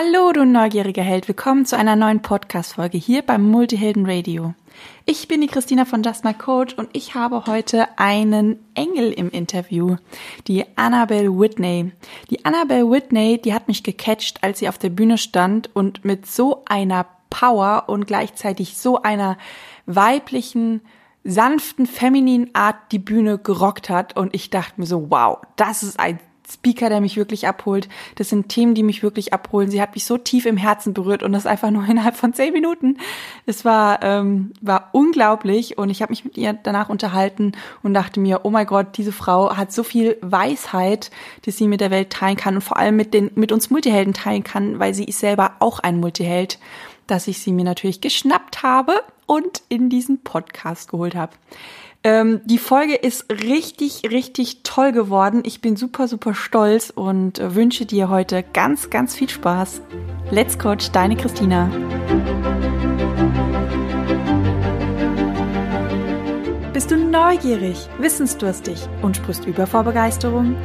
Hallo, du neugieriger Held. Willkommen zu einer neuen Podcast-Folge hier beim Multihelden Radio. Ich bin die Christina von Just My Coach und ich habe heute einen Engel im Interview, die Annabelle Whitney. Die Annabelle Whitney, die hat mich gecatcht, als sie auf der Bühne stand und mit so einer Power und gleichzeitig so einer weiblichen, sanften, femininen Art die Bühne gerockt hat und ich dachte mir so, wow, das ist ein Speaker, der mich wirklich abholt. Das sind Themen, die mich wirklich abholen. Sie hat mich so tief im Herzen berührt und das einfach nur innerhalb von zehn Minuten. Es war ähm, war unglaublich und ich habe mich mit ihr danach unterhalten und dachte mir, oh mein Gott, diese Frau hat so viel Weisheit, die sie mit der Welt teilen kann und vor allem mit den mit uns Multihelden teilen kann, weil sie ist selber auch ein Multiheld, dass ich sie mir natürlich geschnappt habe und in diesen Podcast geholt habe. Ähm, die Folge ist richtig, richtig toll geworden. Ich bin super, super stolz und äh, wünsche dir heute ganz, ganz viel Spaß. Let's Coach, deine Christina. Bist du neugierig, wissensdurstig und sprichst über vor Begeisterung?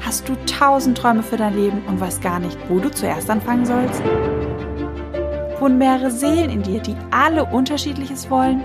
Hast du tausend Träume für dein Leben und weißt gar nicht, wo du zuerst anfangen sollst? Wohnen mehrere Seelen in dir, die alle unterschiedliches wollen?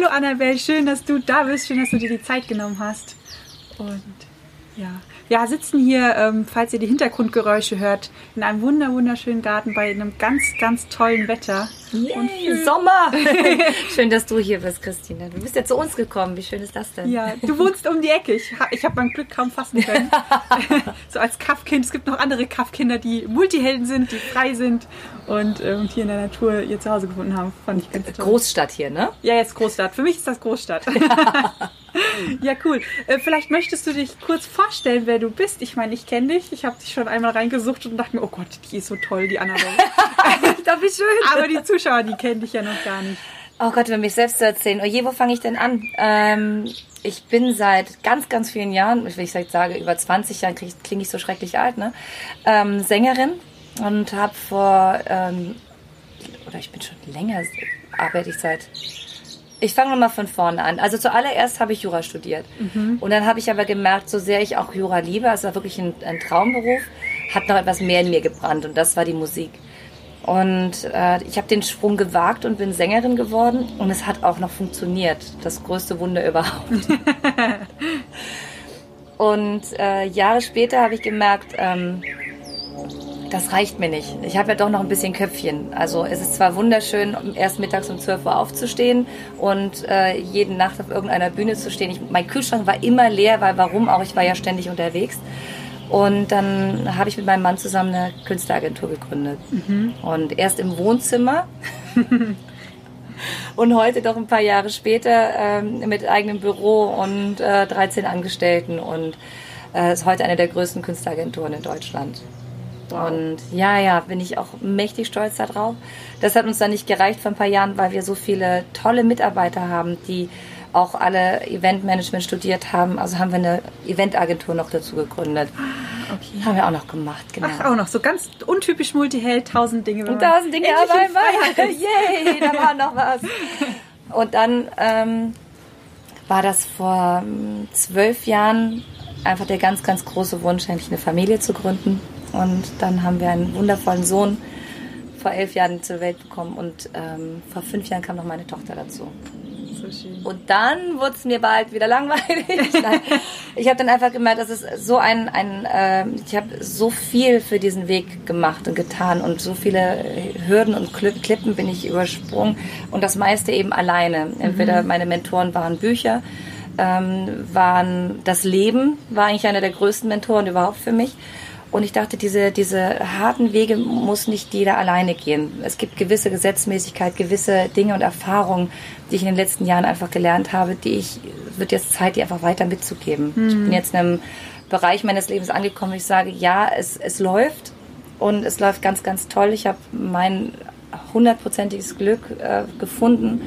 Hallo Annabelle, schön, dass du da bist, schön, dass du dir die Zeit genommen hast. Und ja, ja, sitzen hier, ähm, falls ihr die Hintergrundgeräusche hört, in einem wunder wunderschönen Garten bei einem ganz, ganz tollen Wetter. Yay, Sommer! schön, dass du hier bist, Christina. Du bist ja zu uns gekommen. Wie schön ist das denn? Ja, du wohnst um die Ecke. Ich, ich habe mein Glück kaum fassen können. so als Kaffkind. Es gibt noch andere Kaffkinder, die Multihelden sind, die frei sind und ähm, hier in der Natur ihr Zuhause gefunden haben. Fand ich ganz toll. Großstadt hier, ne? Ja, jetzt Großstadt. Für mich ist das Großstadt. ja, cool. Äh, vielleicht möchtest du dich kurz vorstellen, wer du bist. Ich meine, ich kenne dich. Ich habe dich schon einmal reingesucht und dachte mir, oh Gott, die ist so toll, die Annabelle. Doch, wie schön. Aber die Zuschauer, die kennen dich ja noch gar nicht. Oh Gott, wenn mich selbst zu erzählen. Oh je, wo fange ich denn an? Ähm, ich bin seit ganz, ganz vielen Jahren, wenn ich sage über 20 Jahren, klinge ich so schrecklich alt, ne? Ähm, Sängerin und habe vor, ähm, oder ich bin schon länger, arbeite ich seit ich fange nochmal von vorne an. Also zuallererst habe ich Jura studiert. Mhm. Und dann habe ich aber gemerkt, so sehr ich auch Jura liebe, also war wirklich ein, ein, Traumberuf, hat noch etwas mehr in mir gebrannt und das war die Musik. Und äh, ich habe den Sprung gewagt und bin Sängerin geworden und es hat auch noch funktioniert. Das größte Wunder überhaupt. und äh, Jahre später habe ich gemerkt, ähm, das reicht mir nicht. Ich habe ja doch noch ein bisschen Köpfchen. Also es ist zwar wunderschön, erst mittags um 12 Uhr aufzustehen und äh, jede Nacht auf irgendeiner Bühne zu stehen. Ich, mein Kühlschrank war immer leer, weil warum auch? Ich war ja ständig unterwegs. Und dann habe ich mit meinem Mann zusammen eine Künstleragentur gegründet. Mhm. Und erst im Wohnzimmer. und heute doch ein paar Jahre später ähm, mit eigenem Büro und äh, 13 Angestellten und äh, ist heute eine der größten Künstleragenturen in Deutschland. Und ja, ja, bin ich auch mächtig stolz darauf. Das hat uns dann nicht gereicht vor ein paar Jahren, weil wir so viele tolle Mitarbeiter haben, die auch alle Eventmanagement studiert haben. Also haben wir eine Eventagentur noch dazu gegründet. Ah, okay. Haben wir auch noch gemacht, genau. Ach, auch noch. So ganz untypisch Multiheld, tausend Dinge. Tausend Dinge einmal. Yay, da war noch was. Und dann ähm, war das vor ähm, zwölf Jahren einfach der ganz, ganz große Wunsch, endlich eine Familie zu gründen. Und dann haben wir einen wundervollen Sohn vor elf Jahren zur Welt bekommen und ähm, vor fünf Jahren kam noch meine Tochter dazu. So. Und dann wurde es mir bald wieder langweilig. ich habe dann einfach gemerkt, das ist so ein, ein äh, ich habe so viel für diesen Weg gemacht und getan und so viele Hürden und Klippen bin ich übersprungen und das meiste eben alleine. Entweder mhm. meine Mentoren waren Bücher, ähm, waren das Leben, war eigentlich einer der größten Mentoren überhaupt für mich. Und ich dachte, diese, diese harten Wege muss nicht jeder alleine gehen. Es gibt gewisse Gesetzmäßigkeit, gewisse Dinge und Erfahrungen, die ich in den letzten Jahren einfach gelernt habe, die ich, wird jetzt Zeit, die einfach weiter mitzugeben. Mhm. Ich bin jetzt in einem Bereich meines Lebens angekommen, wo ich sage, ja, es, es läuft, und es läuft ganz, ganz toll. Ich habe mein hundertprozentiges Glück äh, gefunden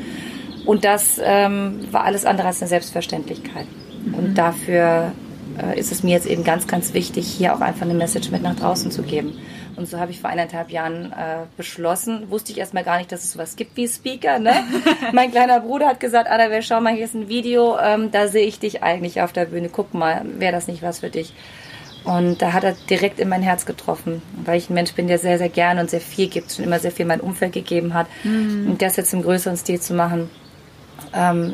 und das ähm, war alles andere als eine Selbstverständlichkeit. Mhm. Und dafür äh, ist es mir jetzt eben ganz, ganz wichtig, hier auch einfach eine Message mit nach draußen zu geben. Und so habe ich vor eineinhalb Jahren äh, beschlossen, wusste ich erstmal gar nicht, dass es sowas gibt wie Speaker. Ne? mein kleiner Bruder hat gesagt, Ada, wir schauen mal, hier ist ein Video, ähm, da sehe ich dich eigentlich auf der Bühne. Guck mal, wäre das nicht was für dich? Und da hat er direkt in mein Herz getroffen, weil ich ein Mensch bin, der sehr, sehr gerne und sehr viel gibt, schon immer sehr viel mein Umfeld gegeben hat. Mhm. Und das jetzt im größeren Stil zu machen, ähm,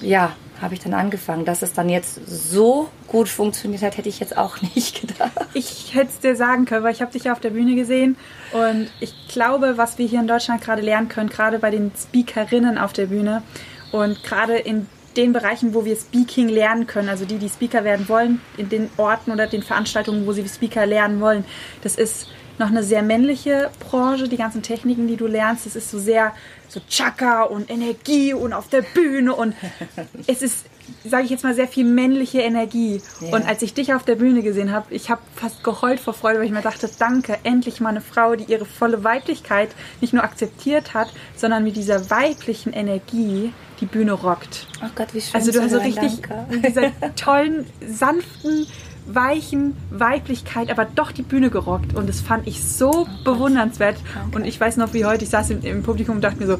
ja, habe ich dann angefangen. Dass es dann jetzt so gut funktioniert hat, hätte ich jetzt auch nicht gedacht. Ich hätte es dir sagen können, weil ich habe dich ja auf der Bühne gesehen und ich glaube, was wir hier in Deutschland gerade lernen können, gerade bei den Speakerinnen auf der Bühne und gerade in den Bereichen, wo wir Speaking lernen können, also die, die Speaker werden wollen, in den Orten oder den Veranstaltungen, wo sie Speaker lernen wollen, das ist noch eine sehr männliche Branche, die ganzen Techniken, die du lernst, das ist so sehr so Chaka und Energie und auf der Bühne und es ist, sage ich jetzt mal, sehr viel männliche Energie. Ja. Und als ich dich auf der Bühne gesehen habe, ich habe fast geheult vor Freude, weil ich mir dachte, danke, endlich mal eine Frau, die ihre volle Weiblichkeit nicht nur akzeptiert hat, sondern mit dieser weiblichen Energie die Bühne rockt. Oh Gott, wie schön. Also du hast so richtig mit dieser tollen, sanften, weichen Weiblichkeit, aber doch die Bühne gerockt. Und das fand ich so bewundernswert. Danke. Und ich weiß noch wie heute, ich saß im, im Publikum und dachte mir so,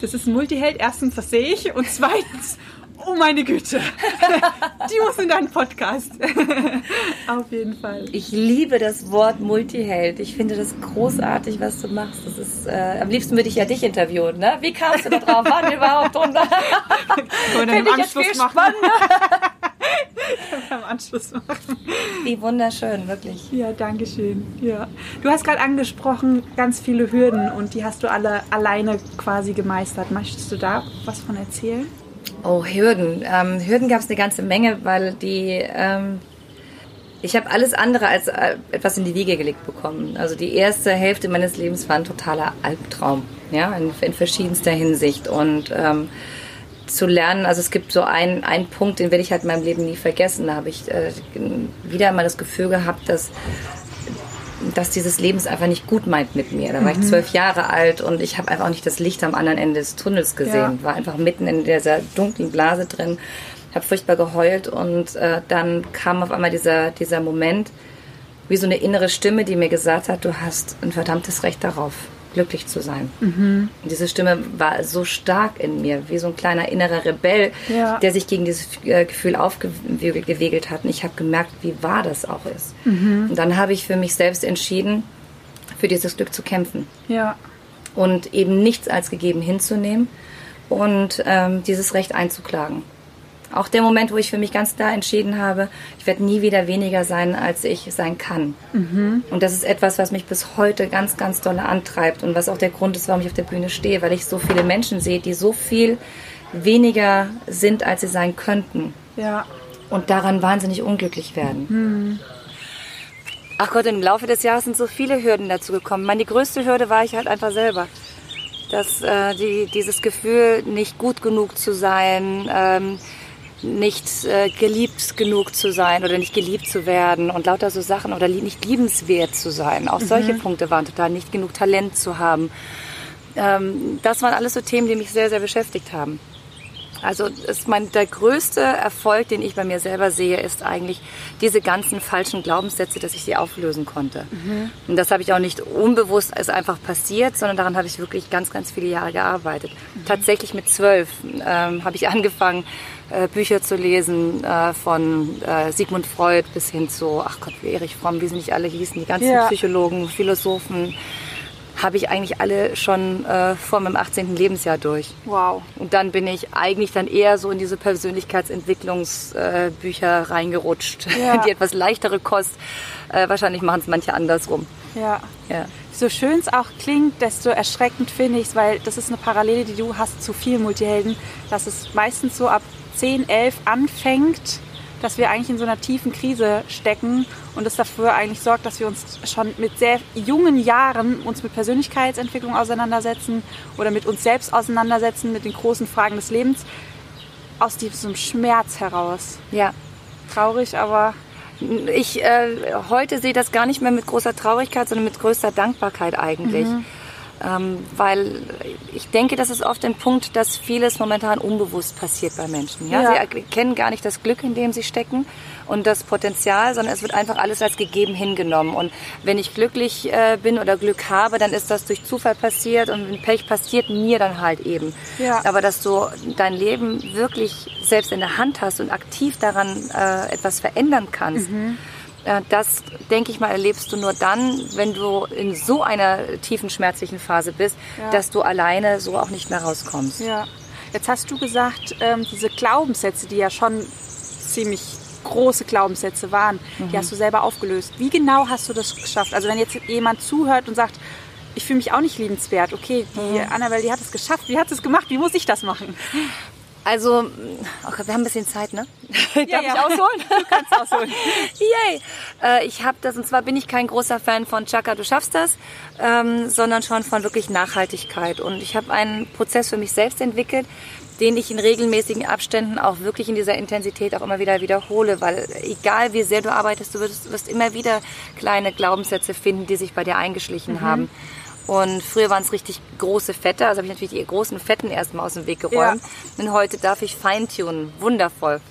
das ist ein Multiheld. Erstens, das sehe ich. Und zweitens, oh meine Güte, die muss in deinen Podcast. Auf jeden Fall. Ich liebe das Wort Multiheld. Ich finde das großartig, was du machst. Das ist, äh, am liebsten würde ich ja dich interviewen. Ne? Wie kamst du da drauf? Wann überhaupt drunter? Finde ich jetzt viel machen. Spannender. am Anschluss machen. Wie wunderschön, wirklich. Ja, danke schön. Ja. Du hast gerade angesprochen, ganz viele Hürden und die hast du alle alleine quasi gemeistert. Möchtest du da was von erzählen? Oh, Hürden. Ähm, Hürden gab es eine ganze Menge, weil die. Ähm, ich habe alles andere als äh, etwas in die Wiege gelegt bekommen. Also die erste Hälfte meines Lebens war ein totaler Albtraum, ja, in, in verschiedenster Hinsicht. Und ähm, zu lernen, also es gibt so einen, einen Punkt, den werde ich halt in meinem Leben nie vergessen. Da habe ich äh, wieder einmal das Gefühl gehabt, dass dass dieses Leben es einfach nicht gut meint mit mir. Da war mhm. ich zwölf Jahre alt und ich habe einfach auch nicht das Licht am anderen Ende des Tunnels gesehen. Ja. War einfach mitten in dieser dunklen Blase drin, habe furchtbar geheult und äh, dann kam auf einmal dieser, dieser Moment, wie so eine innere Stimme, die mir gesagt hat, du hast ein verdammtes Recht darauf glücklich zu sein. Mhm. Diese Stimme war so stark in mir, wie so ein kleiner innerer Rebell, ja. der sich gegen dieses äh, Gefühl aufgewegelt hat. Und ich habe gemerkt, wie wahr das auch ist. Mhm. Und dann habe ich für mich selbst entschieden, für dieses Glück zu kämpfen. Ja. Und eben nichts als gegeben hinzunehmen und ähm, dieses Recht einzuklagen. Auch der Moment, wo ich für mich ganz klar entschieden habe, ich werde nie wieder weniger sein, als ich sein kann. Mhm. Und das ist etwas, was mich bis heute ganz, ganz doll antreibt und was auch der Grund ist, warum ich auf der Bühne stehe, weil ich so viele Menschen sehe, die so viel weniger sind, als sie sein könnten. Ja. Und daran wahnsinnig unglücklich werden. Mhm. Ach Gott, im Laufe des Jahres sind so viele Hürden dazu gekommen. Ich meine, die größte Hürde war ich halt einfach selber dass äh, die, dieses Gefühl, nicht gut genug zu sein, ähm, nicht äh, geliebt genug zu sein oder nicht geliebt zu werden und lauter so Sachen oder nicht liebenswert zu sein. Auch mhm. solche Punkte waren total nicht genug Talent zu haben. Ähm, das waren alles so Themen, die mich sehr, sehr beschäftigt haben. Also ist mein, der größte Erfolg, den ich bei mir selber sehe, ist eigentlich diese ganzen falschen Glaubenssätze, dass ich sie auflösen konnte. Mhm. Und das habe ich auch nicht unbewusst ist einfach passiert, sondern daran habe ich wirklich ganz, ganz viele Jahre gearbeitet. Mhm. Tatsächlich mit zwölf ähm, habe ich angefangen, äh, Bücher zu lesen, äh, von äh, Sigmund Freud bis hin zu, ach Gott, wie Erich Fromm, wie sie nicht alle hießen, die ganzen ja. Psychologen, Philosophen habe ich eigentlich alle schon äh, vor meinem 18. Lebensjahr durch. Wow. Und dann bin ich eigentlich dann eher so in diese Persönlichkeitsentwicklungsbücher äh, reingerutscht, ja. die etwas leichtere Kost. Äh, wahrscheinlich machen es manche andersrum. Ja. ja. So schön es auch klingt, desto erschreckend finde ich es, weil das ist eine Parallele, die du hast zu vielen Multihelden, dass es meistens so ab 10, 11 anfängt, dass wir eigentlich in so einer tiefen Krise stecken und das dafür eigentlich sorgt, dass wir uns schon mit sehr jungen Jahren uns mit Persönlichkeitsentwicklung auseinandersetzen oder mit uns selbst auseinandersetzen, mit den großen Fragen des Lebens aus diesem Schmerz heraus. Ja. Traurig, aber Ich äh, heute sehe das gar nicht mehr mit großer Traurigkeit, sondern mit größter Dankbarkeit eigentlich. Mhm. Ähm, weil ich denke, das ist oft ein Punkt, dass vieles momentan unbewusst passiert bei Menschen. Ja? ja. Sie erkennen gar nicht das Glück, in dem sie stecken und das Potenzial, sondern es wird einfach alles als gegeben hingenommen. Und wenn ich glücklich äh, bin oder Glück habe, dann ist das durch Zufall passiert und wenn Pech passiert, mir dann halt eben. Ja. Aber dass du dein Leben wirklich selbst in der Hand hast und aktiv daran äh, etwas verändern kannst, mhm das, denke ich mal, erlebst du nur dann, wenn du in so einer tiefen schmerzlichen Phase bist, ja. dass du alleine so auch nicht mehr rauskommst. Ja. Jetzt hast du gesagt, ähm, diese Glaubenssätze, die ja schon ziemlich große Glaubenssätze waren, mhm. die hast du selber aufgelöst. Wie genau hast du das geschafft? Also wenn jetzt jemand zuhört und sagt, ich fühle mich auch nicht liebenswert. Okay, die mhm. Annabelle, die hat es geschafft. Wie hat es gemacht? Wie muss ich das machen? Also, okay, wir haben ein bisschen Zeit, ne? Darf ja, ich ausholen? Du kannst ausholen. Yay! Äh, ich habe das, und zwar bin ich kein großer Fan von Chaka, du schaffst das, ähm, sondern schon von wirklich Nachhaltigkeit. Und ich habe einen Prozess für mich selbst entwickelt, den ich in regelmäßigen Abständen auch wirklich in dieser Intensität auch immer wieder wiederhole, weil egal wie sehr du arbeitest, du wirst, wirst immer wieder kleine Glaubenssätze finden, die sich bei dir eingeschlichen mhm. haben. Und früher waren es richtig große Fette, also habe ich natürlich die großen Fetten erstmal aus dem Weg geräumt. Ja. Und heute darf ich feintunen. Wundervoll.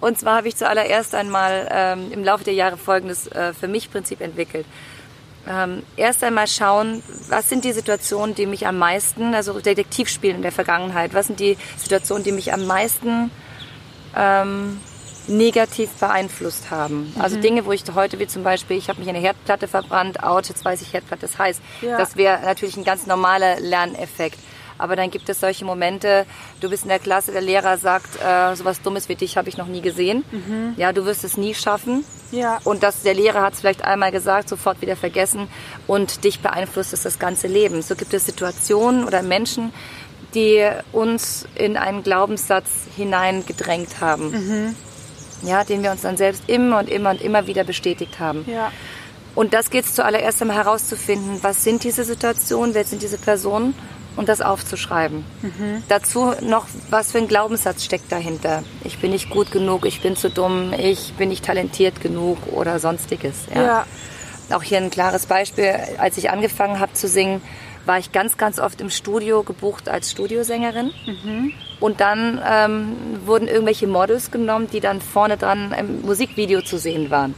Und zwar habe ich zuallererst einmal ähm, im Laufe der Jahre folgendes äh, für mich Prinzip entwickelt. Ähm, erst einmal schauen, was sind die Situationen, die mich am meisten, also Detektivspielen in der Vergangenheit, was sind die Situationen, die mich am meisten ähm, negativ beeinflusst haben. Also mhm. Dinge, wo ich heute, wie zum Beispiel, ich habe mich eine Herdplatte verbrannt, out, jetzt weiß ich, Herdplatte ist heiß. Ja. Das wäre natürlich ein ganz normaler Lerneffekt. Aber dann gibt es solche Momente, du bist in der Klasse, der Lehrer sagt, äh, sowas Dummes wie dich habe ich noch nie gesehen. Mhm. Ja, du wirst es nie schaffen. Ja. Und das, der Lehrer hat es vielleicht einmal gesagt, sofort wieder vergessen und dich beeinflusst es das ganze Leben. So gibt es Situationen oder Menschen, die uns in einen Glaubenssatz hineingedrängt haben. Mhm ja, den wir uns dann selbst immer und immer und immer wieder bestätigt haben. Ja. Und das geht es zuallererst einmal herauszufinden, was sind diese Situationen, wer sind diese Personen und das aufzuschreiben. Mhm. Dazu noch, was für ein Glaubenssatz steckt dahinter. Ich bin nicht gut genug, ich bin zu dumm, ich bin nicht talentiert genug oder sonstiges. Ja. ja. Auch hier ein klares Beispiel, als ich angefangen habe zu singen, war ich ganz, ganz oft im Studio gebucht als Studiosängerin. Mhm. Und dann ähm, wurden irgendwelche Models genommen, die dann vorne dran im Musikvideo zu sehen waren.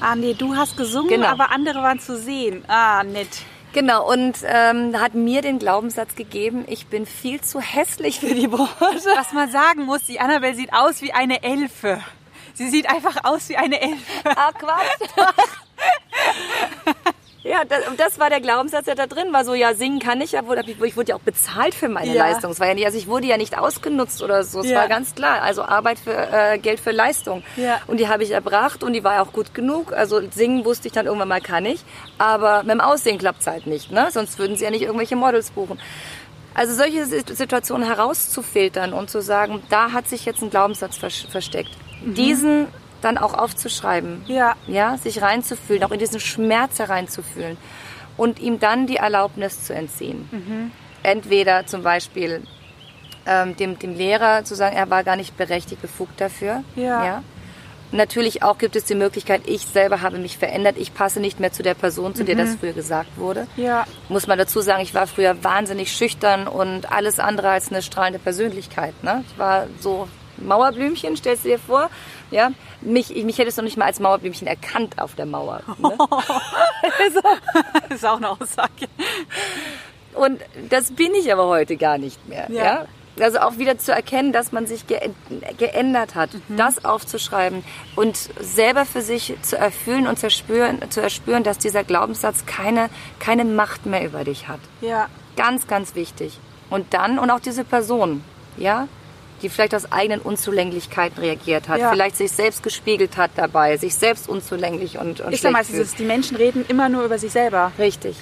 Ah, nee, du hast gesungen, genau. aber andere waren zu sehen. Ah, nett. Genau, und ähm, hat mir den Glaubenssatz gegeben, ich bin viel zu hässlich für die Branche. Was man sagen muss, die Annabelle sieht aus wie eine Elfe. Sie sieht einfach aus wie eine Elfe. Ah, Quatsch. Ja, das, das war der Glaubenssatz, der da drin war. So, ja, singen kann ich ja, ich wurde ja auch bezahlt für meine ja. Leistung. Es war ja nicht, also ich wurde ja nicht ausgenutzt oder so. Es ja. war ganz klar. Also Arbeit für äh, Geld für Leistung. Ja. Und die habe ich erbracht und die war ja auch gut genug. Also singen wusste ich dann irgendwann mal kann ich. Aber mit dem Aussehen klappt es halt nicht, ne? Sonst würden sie ja nicht irgendwelche Models buchen. Also solche Situationen herauszufiltern und zu sagen, da hat sich jetzt ein Glaubenssatz versteckt. Mhm. Diesen dann auch aufzuschreiben. Ja. Ja, sich reinzufühlen, auch in diesen Schmerz hereinzufühlen und ihm dann die Erlaubnis zu entziehen. Mhm. Entweder zum Beispiel ähm, dem, dem Lehrer zu sagen, er war gar nicht berechtigt, befugt dafür. Ja. ja. Natürlich auch gibt es die Möglichkeit, ich selber habe mich verändert, ich passe nicht mehr zu der Person, zu der das mhm. früher gesagt wurde. Ja. Muss man dazu sagen, ich war früher wahnsinnig schüchtern und alles andere als eine strahlende Persönlichkeit. Ne? Ich war so Mauerblümchen, stellst du dir vor. Ja, mich, mich hättest du nicht mal als Mauerblümchen erkannt auf der Mauer. Ne? das ist auch eine Aussage. Und das bin ich aber heute gar nicht mehr. Ja. ja? Also auch wieder zu erkennen, dass man sich ge geändert hat, mhm. das aufzuschreiben und selber für sich zu erfüllen und zu erspüren, zu erspüren, dass dieser Glaubenssatz keine, keine Macht mehr über dich hat. Ja. Ganz, ganz wichtig. Und dann, und auch diese Person, ja, die vielleicht aus eigenen Unzulänglichkeiten reagiert hat, ja. vielleicht sich selbst gespiegelt hat dabei, sich selbst unzulänglich und, und Ich sag mal, ist, die Menschen reden immer nur über sich selber. Richtig.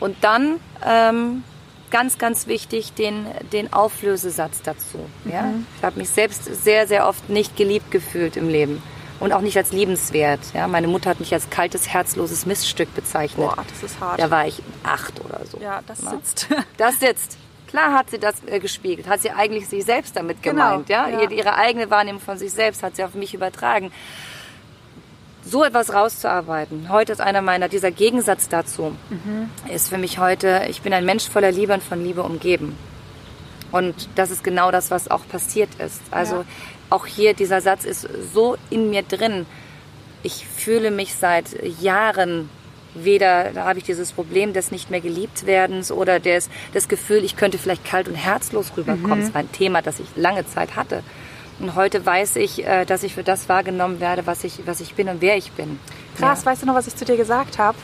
Und dann ähm, ganz, ganz wichtig den, den Auflösesatz dazu. Mhm. Ja? Ich habe mich selbst sehr, sehr oft nicht geliebt gefühlt im Leben und auch nicht als liebenswert. Ja, meine Mutter hat mich als kaltes, herzloses Miststück bezeichnet. Boah, das ist hart. Da war ich acht oder so. Ja, das Na? sitzt. Das sitzt. Klar hat sie das äh, gespiegelt, hat sie eigentlich sich selbst damit Genau, gemeint, ja? ja. Ihre, ihre eigene Wahrnehmung von sich selbst hat sie auf mich übertragen. So etwas rauszuarbeiten, heute ist einer meiner, dieser Gegensatz dazu, Mhm. ist für mich heute, ich bin ein Mensch voller Liebe und von Liebe umgeben. Und das ist genau das, was auch passiert ist. Also Ja. auch hier, dieser Satz ist so in mir drin. Ich fühle mich seit Jahren weder, da habe ich dieses Problem des nicht mehr geliebt werdens oder des, das Gefühl, ich könnte vielleicht kalt und herzlos rüberkommen. Das war ein Thema, das ich lange Zeit hatte. Und heute weiß ich, äh, dass ich für das wahrgenommen werde, was ich, was ich bin und wer ich bin. Krass, Ja. weißt du noch, was ich zu dir gesagt habe,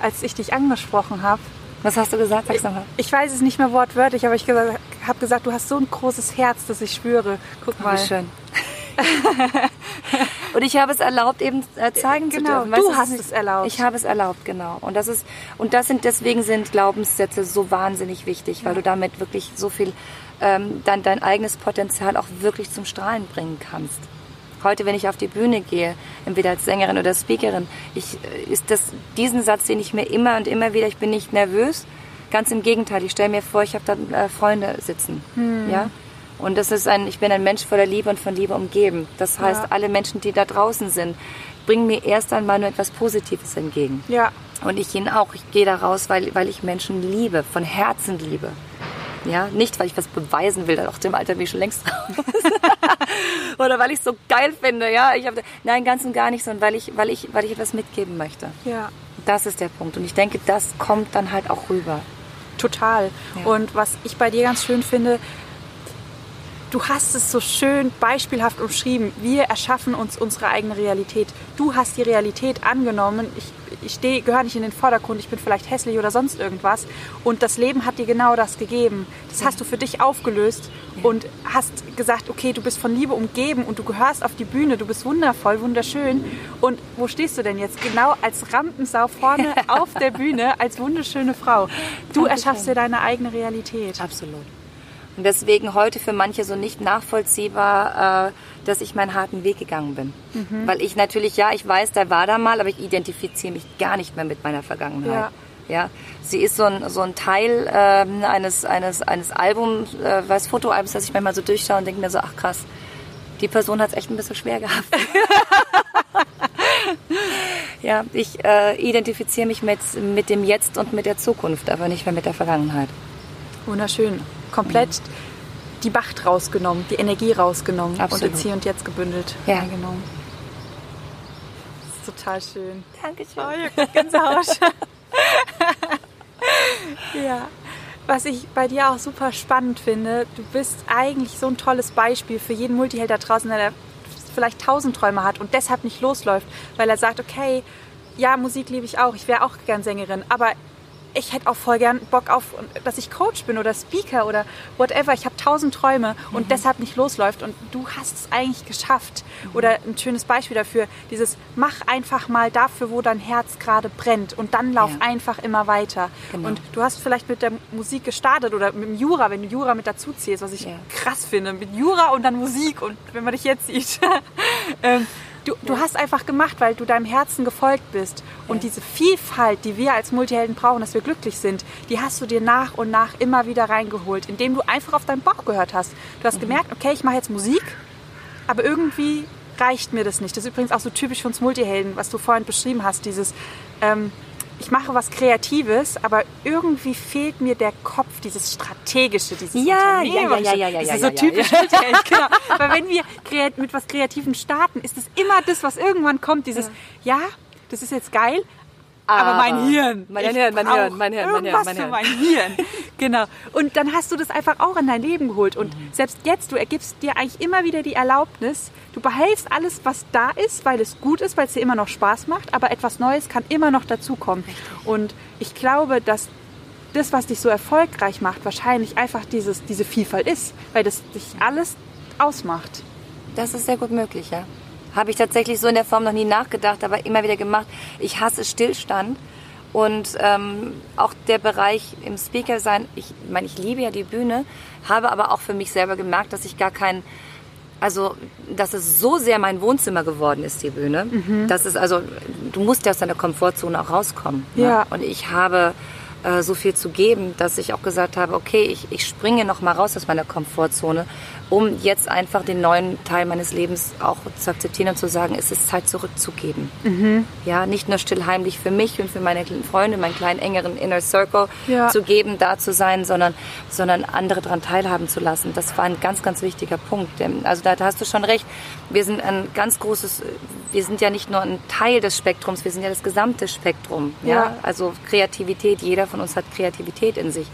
als ich dich angesprochen habe? Was hast du gesagt? Sag's nochmal. Ich weiß es nicht mehr wortwörtlich, aber ich habe gesagt, du hast so ein großes Herz, dass ich schwöre. Guck mal. Wie schön. und ich habe es erlaubt, eben äh, zeigen zu Genau, dürfen. du hast es erlaubt. Ich habe es erlaubt, genau. Und das ist und das sind deswegen sind Glaubenssätze so wahnsinnig wichtig, weil du damit wirklich so viel ähm, dann dein eigenes Potenzial auch wirklich zum Strahlen bringen kannst. Heute, wenn ich auf die Bühne gehe, entweder als Sängerin oder Speakerin, ich, äh, ist das diesen Satz, den ich mir immer und immer wieder, ich bin nicht nervös. Ganz im Gegenteil, ich stelle mir vor, ich habe da äh, Freunde sitzen, Hm. ja. Und das ist ein, ich bin ein Mensch voller Liebe und von Liebe umgeben. Das heißt, Ja. alle Menschen, die da draußen sind, bringen mir erst einmal nur etwas Positives entgegen. Ja, Und ich ihnen auch. Ich gehe da raus, weil, weil ich Menschen liebe, von Herzen liebe. Ja, nicht, weil ich was beweisen will, auch dem Alter bin ich schon längst raus. Oder weil ich es so geil finde, ja. Ich hab, nein, ganz und gar nicht, sondern weil ich, weil, ich, weil ich etwas mitgeben möchte. ja. Das ist der Punkt. Und ich denke, das kommt dann halt auch rüber. Total. Ja. Und was ich bei dir ganz schön finde, du hast es so schön beispielhaft umschrieben. Wir erschaffen uns unsere eigene Realität. Du hast die Realität angenommen. Ich, ich stehe, gehöre nicht in den Vordergrund. Ich bin vielleicht hässlich oder sonst irgendwas. Und das Leben hat dir genau das gegeben. Das hast du für dich aufgelöst und hast gesagt, okay, du bist von Liebe umgeben und du gehörst auf die Bühne. Du bist wundervoll, wunderschön. Und wo stehst du denn jetzt? Genau als Rampensau vorne auf der Bühne als wunderschöne Frau. Du Dankeschön. erschaffst dir deine eigene Realität. Absolut. Und deswegen heute für manche so nicht nachvollziehbar, äh, dass ich meinen harten Weg gegangen bin. Mhm. Weil ich natürlich, ja, ich weiß, da war da mal, aber ich identifiziere mich gar nicht mehr mit meiner Vergangenheit. Ja. Ja, sie ist so ein, so ein Teil ähm, eines, eines, eines Albums, äh, was Fotoalbums, das ich manchmal so durchschaue und denke mir so, ach krass, die Person hat es echt ein bisschen schwer gehabt. ja, ich äh, identifiziere mich mit, mit dem Jetzt und mit der Zukunft, aber nicht mehr mit der Vergangenheit. Wunderschön. Komplett die Macht rausgenommen, die Energie rausgenommen Absolut. und ins Hier und Jetzt gebündelt Ja. eingenommen. Das ist total schön. Dankeschön. Oh, krieg Gänsehaut. ja. Was ich bei dir auch super spannend finde, du bist eigentlich so ein tolles Beispiel für jeden Multiheld da draußen, der vielleicht tausend Träume hat und deshalb nicht losläuft, weil er sagt, okay, ja, Musik liebe ich auch, ich wäre auch gern Sängerin, aber ich hätte auch voll gern Bock auf, dass ich Coach bin oder Speaker oder whatever. Ich habe tausend Träume und deshalb nicht losläuft. Und du hast es eigentlich geschafft. Oder ein schönes Beispiel dafür, dieses mach einfach mal dafür, wo dein Herz gerade brennt und dann lauf Ja. einfach immer weiter. Genau. Und du hast vielleicht mit der Musik gestartet oder mit dem Jura, wenn du Jura mit dazu ziehst, was ich Ja. krass finde, mit Jura und dann Musik und wenn man dich jetzt sieht. ähm, du, du hast einfach gemacht, weil du deinem Herzen gefolgt bist. Und diese Vielfalt, die wir als Multihelden brauchen, dass wir glücklich sind, die hast du dir nach und nach immer wieder reingeholt, indem du einfach auf deinen Bauch gehört hast. Du hast gemerkt, okay, ich mache jetzt Musik, aber irgendwie reicht mir das nicht. Das ist übrigens auch so typisch für uns Multihelden, was du vorhin beschrieben hast, dieses ähm, ich mache was Kreatives, aber irgendwie fehlt mir der Kopf, dieses Strategische, dieses Ja, ja, ja, ja, ja, ja, Das ist ja, so ja, typisch Multiheld, genau. Aber wenn wir mit was Kreativem starten, ist es immer das, was irgendwann kommt, dieses, ja, das ist jetzt geil, aber, Aber mein Hirn. mein Hirn, mein Hirn, mein Hirn, mein Hirn, mein für Hirn. mein Hirn. Genau. Und dann hast du das einfach auch in dein Leben geholt. Und selbst jetzt, du ergibst dir eigentlich immer wieder die Erlaubnis, du behältst alles, was da ist, weil es gut ist, weil es dir immer noch Spaß macht, aber etwas Neues kann immer noch dazukommen. Und ich glaube, dass das, was dich so erfolgreich macht, wahrscheinlich einfach dieses, diese Vielfalt ist, weil das dich alles ausmacht. Das ist sehr gut möglich, ja. Habe ich tatsächlich so in der Form noch nie nachgedacht, aber immer wieder gemacht. Ich hasse Stillstand. Und ähm, auch der Bereich im Speaker sein, ich meine, ich liebe ja die Bühne, habe aber auch für mich selber gemerkt, dass ich gar kein, also, dass es so sehr mein Wohnzimmer geworden ist, die Bühne. Das ist also, du musst ja aus deiner Komfortzone auch rauskommen. ne? Ja. Und ich habe äh, so viel zu geben, dass ich auch gesagt habe, okay, ich, ich springe noch mal raus aus meiner Komfortzone, um jetzt einfach den neuen Teil meines Lebens auch zu akzeptieren und zu sagen, es ist Zeit zurückzugeben. Mhm. Ja, nicht nur stillheimlich für mich und für meine Freunde, meinen kleinen engeren Inner Circle ja. zu geben, da zu sein, sondern, sondern andere daran teilhaben zu lassen. Das war ein ganz, ganz wichtiger Punkt. Also da, da hast du schon recht. Wir sind ein ganz großes, wir sind ja nicht nur ein Teil des Spektrums, wir sind ja das gesamte Spektrum. Ja, ja. also Kreativität, jeder von uns hat Kreativität in sich.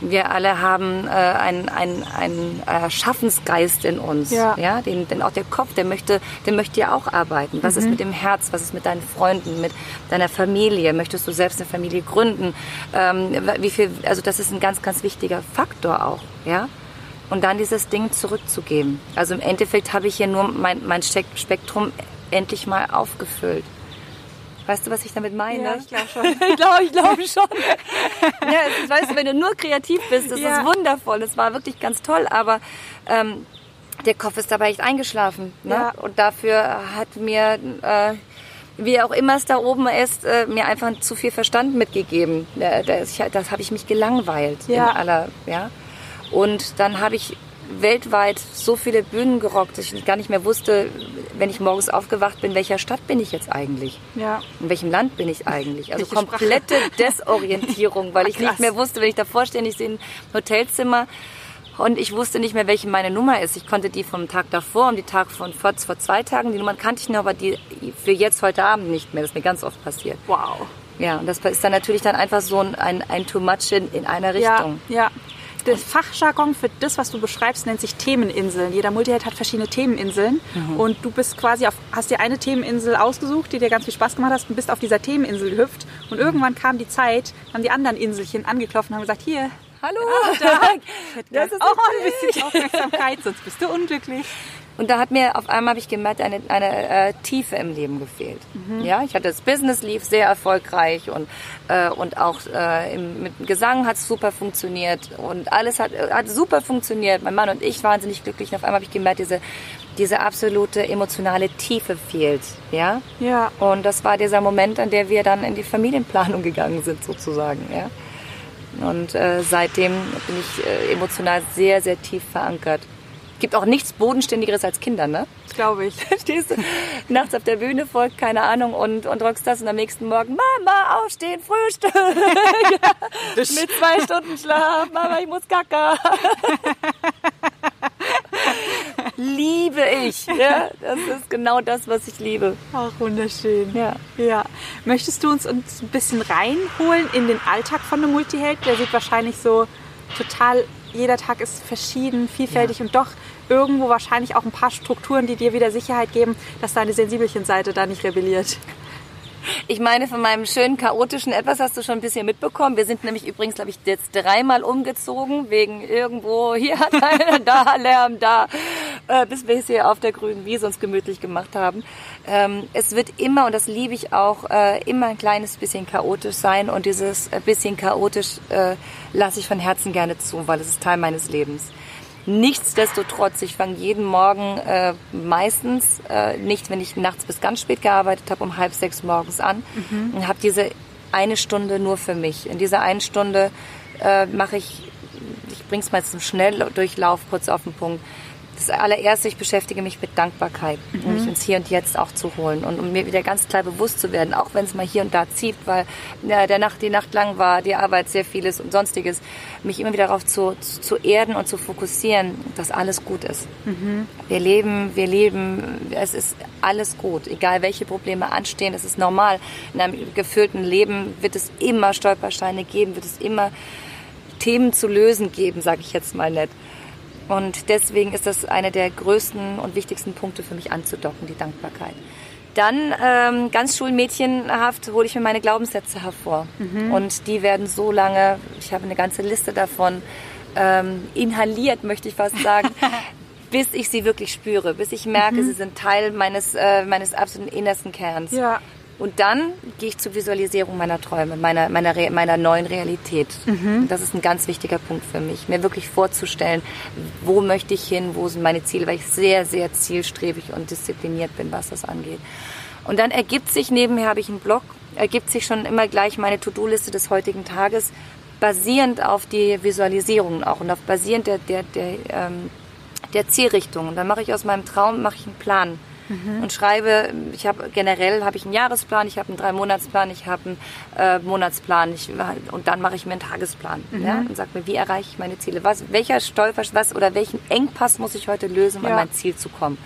Wir alle haben äh, einen ein äh, Schaffensgeist in uns. Ja. ja? Den, denn auch der Kopf, der möchte, der möchte ja auch arbeiten. Was mhm. ist mit dem Herz? Was ist mit deinen Freunden, mit deiner Familie? Möchtest du selbst eine Familie gründen? Ähm, wie viel, also das ist ein ganz, ganz wichtiger Faktor auch. Ja? Und dann dieses Ding zurückzugeben. Also im Endeffekt habe ich hier nur mein, mein Spektrum endlich mal aufgefüllt. Weißt du, was ich damit meine? Ja, ich glaube schon. ich glaube ich glaub schon. ja, ist, weißt du, wenn du nur kreativ bist, das ja. ist wundervoll. Das war wirklich ganz toll, aber ähm, der Kopf ist dabei echt eingeschlafen. Ne? Ja. Und dafür hat mir, äh, wie auch immer es da oben ist, äh, mir einfach zu viel Verstand mitgegeben. Äh, das, das habe ich mich gelangweilt. Ja. In aller, ja. Und dann habe ich weltweit so viele Bühnen gerockt, dass ich gar nicht mehr wusste, wenn ich morgens aufgewacht bin, welcher Stadt bin ich jetzt eigentlich? Ja. In welchem Land bin ich eigentlich? Also Welche komplette Sprache? Desorientierung, weil ich nicht mehr wusste, wenn ich davor stehe, ich sehe ein Hotelzimmer und ich wusste nicht mehr, welche meine Nummer ist. Ich konnte die vom Tag davor und die Tag von vor, vor zwei Tagen, die Nummern kannte ich noch, aber die für jetzt heute Abend nicht mehr. Das ist mir ganz oft passiert. Wow. Ja, und das ist dann natürlich dann einfach so ein, ein, ein Too Much in, in einer Richtung. Ja, ja das Fachjargon für das, was du beschreibst, nennt sich Themeninseln. Jeder Multiheld hat verschiedene Themeninseln mhm. und du bist quasi auf, hast dir eine Themeninsel ausgesucht, die dir ganz viel Spaß gemacht hat und bist auf dieser Themeninsel gehüpft und irgendwann kam die Zeit, haben die anderen Inselchen angeklopft und haben gesagt, hier, Hallo, da, das ist auch ein bisschen Aufmerksamkeit, sonst bist du unglücklich. Und da hat mir auf einmal, habe ich gemerkt, eine, eine äh, Tiefe im Leben gefehlt. Mhm. Ja, ich hatte das Business lief sehr erfolgreich und, äh, und auch äh, im, mit dem Gesang hat es super funktioniert und alles hat, hat super funktioniert. Mein Mann und ich wahnsinnig glücklich. Und auf einmal habe ich gemerkt, diese, diese absolute emotionale Tiefe fehlt. Ja? ja. Und das war dieser Moment, an der wir dann in die Familienplanung gegangen sind, sozusagen. Ja? Und äh, seitdem bin ich äh, emotional sehr, sehr tief verankert gibt auch nichts Bodenständigeres als Kinder, ne? Glaube ich. Stehst du nachts auf der Bühne, folgt keine Ahnung und, und rockst das und am nächsten Morgen, Mama, aufstehen, Frühstück. ja, mit zwei Stunden Schlaf, Mama, ich muss kacker. liebe ich. Ja, das ist genau das, was ich liebe. Ach, wunderschön. Ja. ja. Möchtest du uns, uns ein bisschen reinholen in den Alltag von einem Multiheld? Der sieht wahrscheinlich so total jeder Tag ist verschieden, vielfältig ja. und doch irgendwo wahrscheinlich auch ein paar Strukturen, die dir wieder Sicherheit geben, dass deine Sensibelchen-Seite da nicht rebelliert. Ich meine, von meinem schönen chaotischen Etwas hast du schon ein bisschen mitbekommen. Wir sind nämlich übrigens, glaube ich, jetzt dreimal umgezogen, wegen irgendwo hier da Lärm, da, äh, bis wir es hier auf der grünen Wiese uns gemütlich gemacht haben. Ähm, es wird immer, und das liebe ich auch, äh, immer ein kleines bisschen chaotisch sein und dieses äh, bisschen chaotisch äh, lasse ich von Herzen gerne zu, weil es ist Teil meines Lebens. Nichtsdestotrotz, ich fange jeden Morgen äh, meistens, äh, nicht wenn ich nachts bis ganz spät gearbeitet habe, um halb sechs morgens an mhm. und habe diese eine Stunde nur für mich. In dieser einen Stunde äh, mache ich, ich bringe es mal zum Schnelldurchlauf kurz auf den Punkt, das allererste, ich beschäftige mich mit Dankbarkeit, mhm. um mich ins Hier und Jetzt auch zu holen und um mir wieder ganz klar bewusst zu werden, auch wenn es mal hier und da zieht, weil ja, der Nacht, die Nacht lang war, die Arbeit sehr vieles und sonstiges, mich immer wieder darauf zu, zu erden und zu fokussieren, dass alles gut ist. Mhm. Wir leben, wir leben, es ist alles gut, egal welche Probleme anstehen, es ist normal. In einem gefüllten Leben wird es immer Stolpersteine geben, wird es immer Themen zu lösen geben, sage ich jetzt mal nett. Und deswegen ist das einer der größten und wichtigsten Punkte für mich anzudocken, die Dankbarkeit. Dann ähm, ganz schulmädchenhaft hole ich mir meine Glaubenssätze hervor. Mhm. Und die werden so lange, ich habe eine ganze Liste davon, ähm, inhaliert, möchte ich fast sagen, bis ich sie wirklich spüre, bis ich merke, mhm. sie sind Teil meines, äh, meines absoluten innersten Kerns. Ja. Und dann gehe ich zur Visualisierung meiner Träume, meiner, meiner, meiner neuen Realität. Mhm. Das ist ein ganz wichtiger Punkt für mich, mir wirklich vorzustellen, wo möchte ich hin, wo sind meine Ziele, weil ich sehr, sehr zielstrebig und diszipliniert bin, was das angeht. Und dann ergibt sich nebenher, habe ich einen Blog, ergibt sich schon immer gleich meine To-Do-Liste des heutigen Tages, basierend auf die Visualisierungen auch und auf basierend der, der, der, ähm, der Zielrichtung. Und dann mache ich aus meinem Traum mache ich einen Plan mhm. und schreibe, ich habe generell habe ich einen Jahresplan, ich habe einen Drei-Monatsplan, ich habe einen äh, Monatsplan ich, und dann mache ich mir einen Tagesplan mhm. ja, und sage mir, wie erreiche ich meine Ziele, was, welcher Stolper, was oder welchen Engpass muss ich heute lösen, um ja. an mein Ziel zu kommen.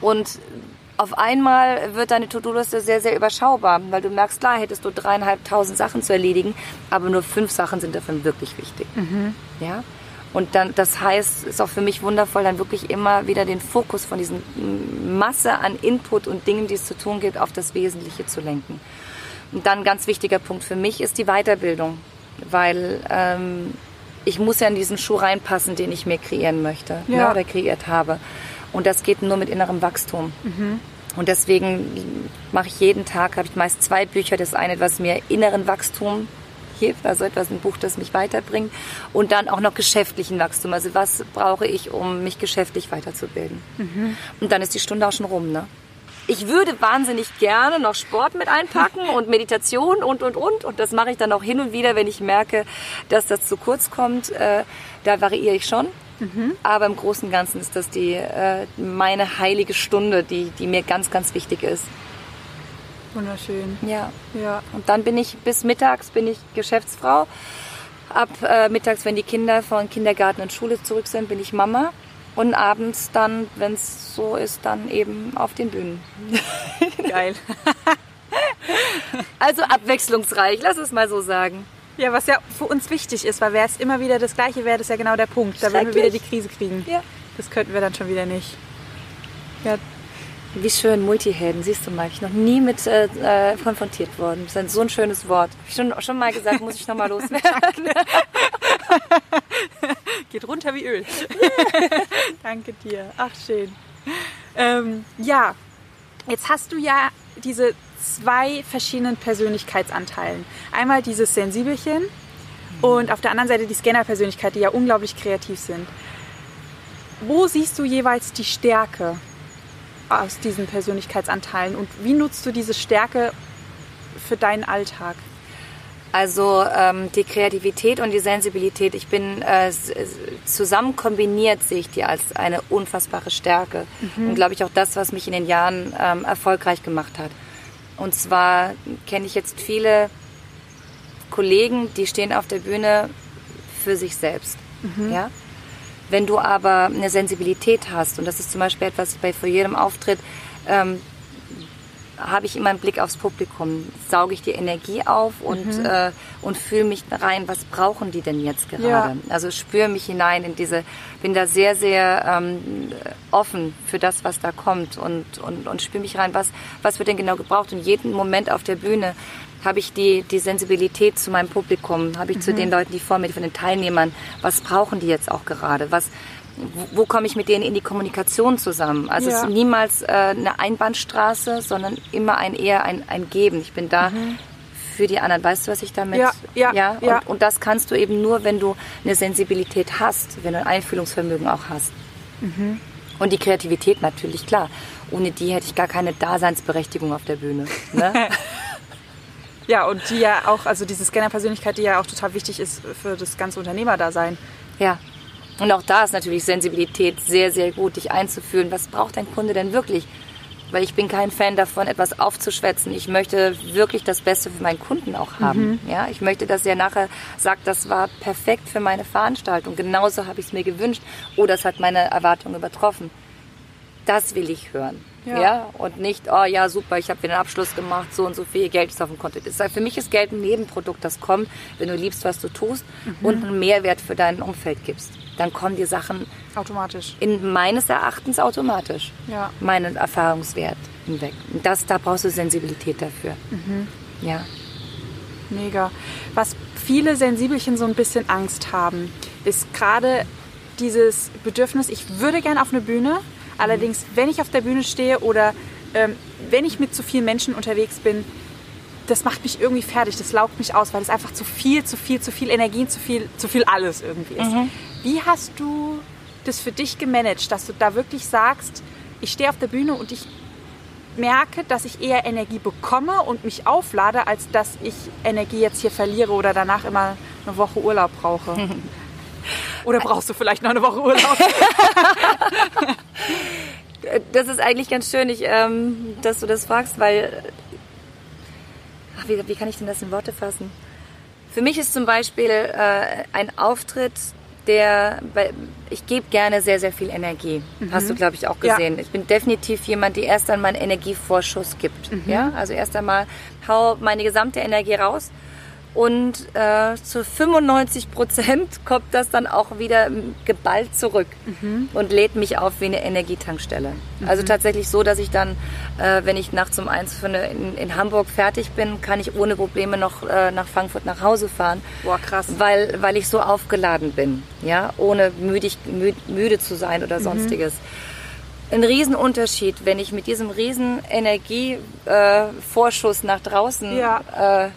Und auf einmal wird deine To-Do-Liste sehr, sehr überschaubar, weil du merkst, klar, hättest du dreieinhalbtausend Sachen zu erledigen, aber nur fünf Sachen sind davon wirklich wichtig. Mhm. Ja? Und dann, das heißt, ist auch für mich wundervoll, dann wirklich immer wieder den Fokus von diesen Masse an Input und Dingen, die es zu tun gibt, auf das Wesentliche zu lenken. Und dann ein ganz wichtiger Punkt für mich ist die Weiterbildung, weil ähm, ich muss ja in diesen Schuh reinpassen, den ich mir kreieren möchte ne, ja. ne, oder kreiert habe. Und das geht nur mit innerem Wachstum. Mhm. Und deswegen mache ich jeden Tag, habe ich meist zwei Bücher. Das eine, was mir inneren Wachstum hilft, also etwas, ein Buch, das mich weiterbringt. Und dann auch noch geschäftlichen Wachstum. Also was brauche ich, um mich geschäftlich weiterzubilden. Mhm. Und dann ist die Stunde auch schon rum, ne? Ich würde wahnsinnig gerne noch Sport mit einpacken und Meditation und, und, und. Und das mache ich dann auch hin und wieder, wenn ich merke, dass das zu kurz kommt. Äh, da variiere ich schon. Mhm. Aber im Großen und Ganzen ist das die, äh, meine heilige Stunde, die, die mir ganz, ganz wichtig ist. Wunderschön. Ja. ja. Und dann bin ich bis mittags bin ich Geschäftsfrau. Ab äh, mittags, wenn die Kinder von Kindergarten und Schule zurück sind, bin ich Mama. Und abends dann, wenn es so ist, dann eben auf den Bühnen. Geil. also abwechslungsreich, lass es mal so sagen. Ja, was ja für uns wichtig ist, weil wäre es immer wieder das Gleiche, wäre das ja genau der Punkt. Da würden wir wieder die Krise kriegen. Ja. Das könnten wir dann schon wieder nicht. Ja, wie schön, Multihelden, siehst du mal. Ich noch nie mit äh, äh, konfrontiert worden. Das ist so ein schönes Wort. Hab ich schon, schon mal gesagt, muss ich nochmal loswerden. Geht runter wie Öl. Danke dir. Ach, schön. Ähm, ja, jetzt hast du ja diese zwei verschiedenen Persönlichkeitsanteilen. Einmal dieses Sensibelchen und auf der anderen Seite die Scanner-Persönlichkeit, die ja unglaublich kreativ sind. Wo siehst du jeweils die Stärke? Aus diesen Persönlichkeitsanteilen und wie nutzt du diese Stärke für deinen Alltag? Also ähm, die Kreativität und die Sensibilität, ich bin äh, zusammen kombiniert, sehe ich die als eine unfassbare Stärke. Mhm. Und glaube ich auch das, was mich in den Jahren ähm, erfolgreich gemacht hat. Und zwar kenne ich jetzt viele Kollegen, die stehen auf der Bühne für sich selbst. Mhm. Ja? Wenn du aber eine Sensibilität hast, und das ist zum Beispiel etwas bei vor jedem Auftritt, ähm, habe ich immer einen Blick aufs Publikum, sauge ich die Energie auf und, mhm. äh, und fühle mich rein, was brauchen die denn jetzt gerade? Ja. Also spüre mich hinein in diese, bin da sehr, sehr ähm, offen für das, was da kommt und, und, und spüre mich rein, was, was wird denn genau gebraucht. Und jeden Moment auf der Bühne habe ich die, die Sensibilität zu meinem Publikum, habe ich mhm. zu den Leuten, die vor mir, von den Teilnehmern, was brauchen die jetzt auch gerade, was, wo, wo komme ich mit denen in die Kommunikation zusammen? Also ja. es ist niemals äh, eine Einbahnstraße, sondern immer ein eher ein, ein Geben. Ich bin da mhm. für die anderen. Weißt du, was ich damit? Ja, ja, ja. ja. Und, und, das kannst du eben nur, wenn du eine Sensibilität hast, wenn du ein Einfühlungsvermögen auch hast. Mhm. Und die Kreativität natürlich, klar. Ohne die hätte ich gar keine Daseinsberechtigung auf der Bühne. Ne? Ja, und die ja auch, also diese Scanner-Persönlichkeit, die ja auch total wichtig ist für das ganze Unternehmerdasein. Ja. Und auch da ist natürlich Sensibilität sehr, sehr gut, dich einzufühlen. Was braucht dein Kunde denn wirklich? Weil ich bin kein Fan davon, etwas aufzuschwätzen. Ich möchte wirklich das Beste für meinen Kunden auch haben. Mhm. Ja, ich möchte, dass er nachher sagt, das war perfekt für meine Veranstaltung. Genauso habe ich es mir gewünscht. Oder es hat meine Erwartungen übertroffen. Das will ich hören. Ja. ja. Und nicht, oh ja, super, ich habe wieder einen Abschluss gemacht, so und so viel Geld ist auf dem Konto. Das heißt, für mich ist Geld ein Nebenprodukt, das kommt, wenn du liebst, was du tust mhm. und einen Mehrwert für dein Umfeld gibst. Dann kommen die Sachen automatisch. In meines Erachtens automatisch. Ja. Meinen Erfahrungswert hinweg. Und das, da brauchst du Sensibilität dafür. Mhm. Ja. Mega. Was viele Sensibelchen so ein bisschen Angst haben, ist gerade dieses Bedürfnis, ich würde gerne auf eine Bühne, Allerdings, wenn ich auf der Bühne stehe oder ähm, wenn ich mit zu vielen Menschen unterwegs bin, das macht mich irgendwie fertig, das laugt mich aus, weil es einfach zu viel, zu viel, zu viel Energie, zu viel, zu viel alles irgendwie ist. Mhm. Wie hast du das für dich gemanagt, dass du da wirklich sagst, ich stehe auf der Bühne und ich merke, dass ich eher Energie bekomme und mich auflade, als dass ich Energie jetzt hier verliere oder danach immer eine Woche Urlaub brauche. Oder brauchst du vielleicht noch eine Woche Urlaub? das ist eigentlich ganz schön, ich, ähm, dass du das fragst, weil ach, wie, wie kann ich denn das in Worte fassen? Für mich ist zum Beispiel äh, ein Auftritt, der, weil ich gebe gerne sehr, sehr viel Energie. Mhm. Hast du, glaube ich, auch gesehen. Ja. Ich bin definitiv jemand, die erst einmal einen Energievorschuss gibt. Mhm. Ja, also erst einmal hau meine gesamte Energie raus und äh, zu 95 Prozent kommt das dann auch wieder geballt zurück mhm. und lädt mich auf wie eine Energietankstelle. Mhm. Also tatsächlich so, dass ich dann, äh, wenn ich nachts um eins in, in, Hamburg fertig bin, kann ich ohne Probleme noch äh, nach Frankfurt nach Hause fahren. Boah, krass. Weil, weil ich so aufgeladen bin, ja, ohne müdig, müde, müde zu sein oder mhm. sonstiges. Ein Riesenunterschied, wenn ich mit diesem riesen Energievorschuss nach draußen ja. äh,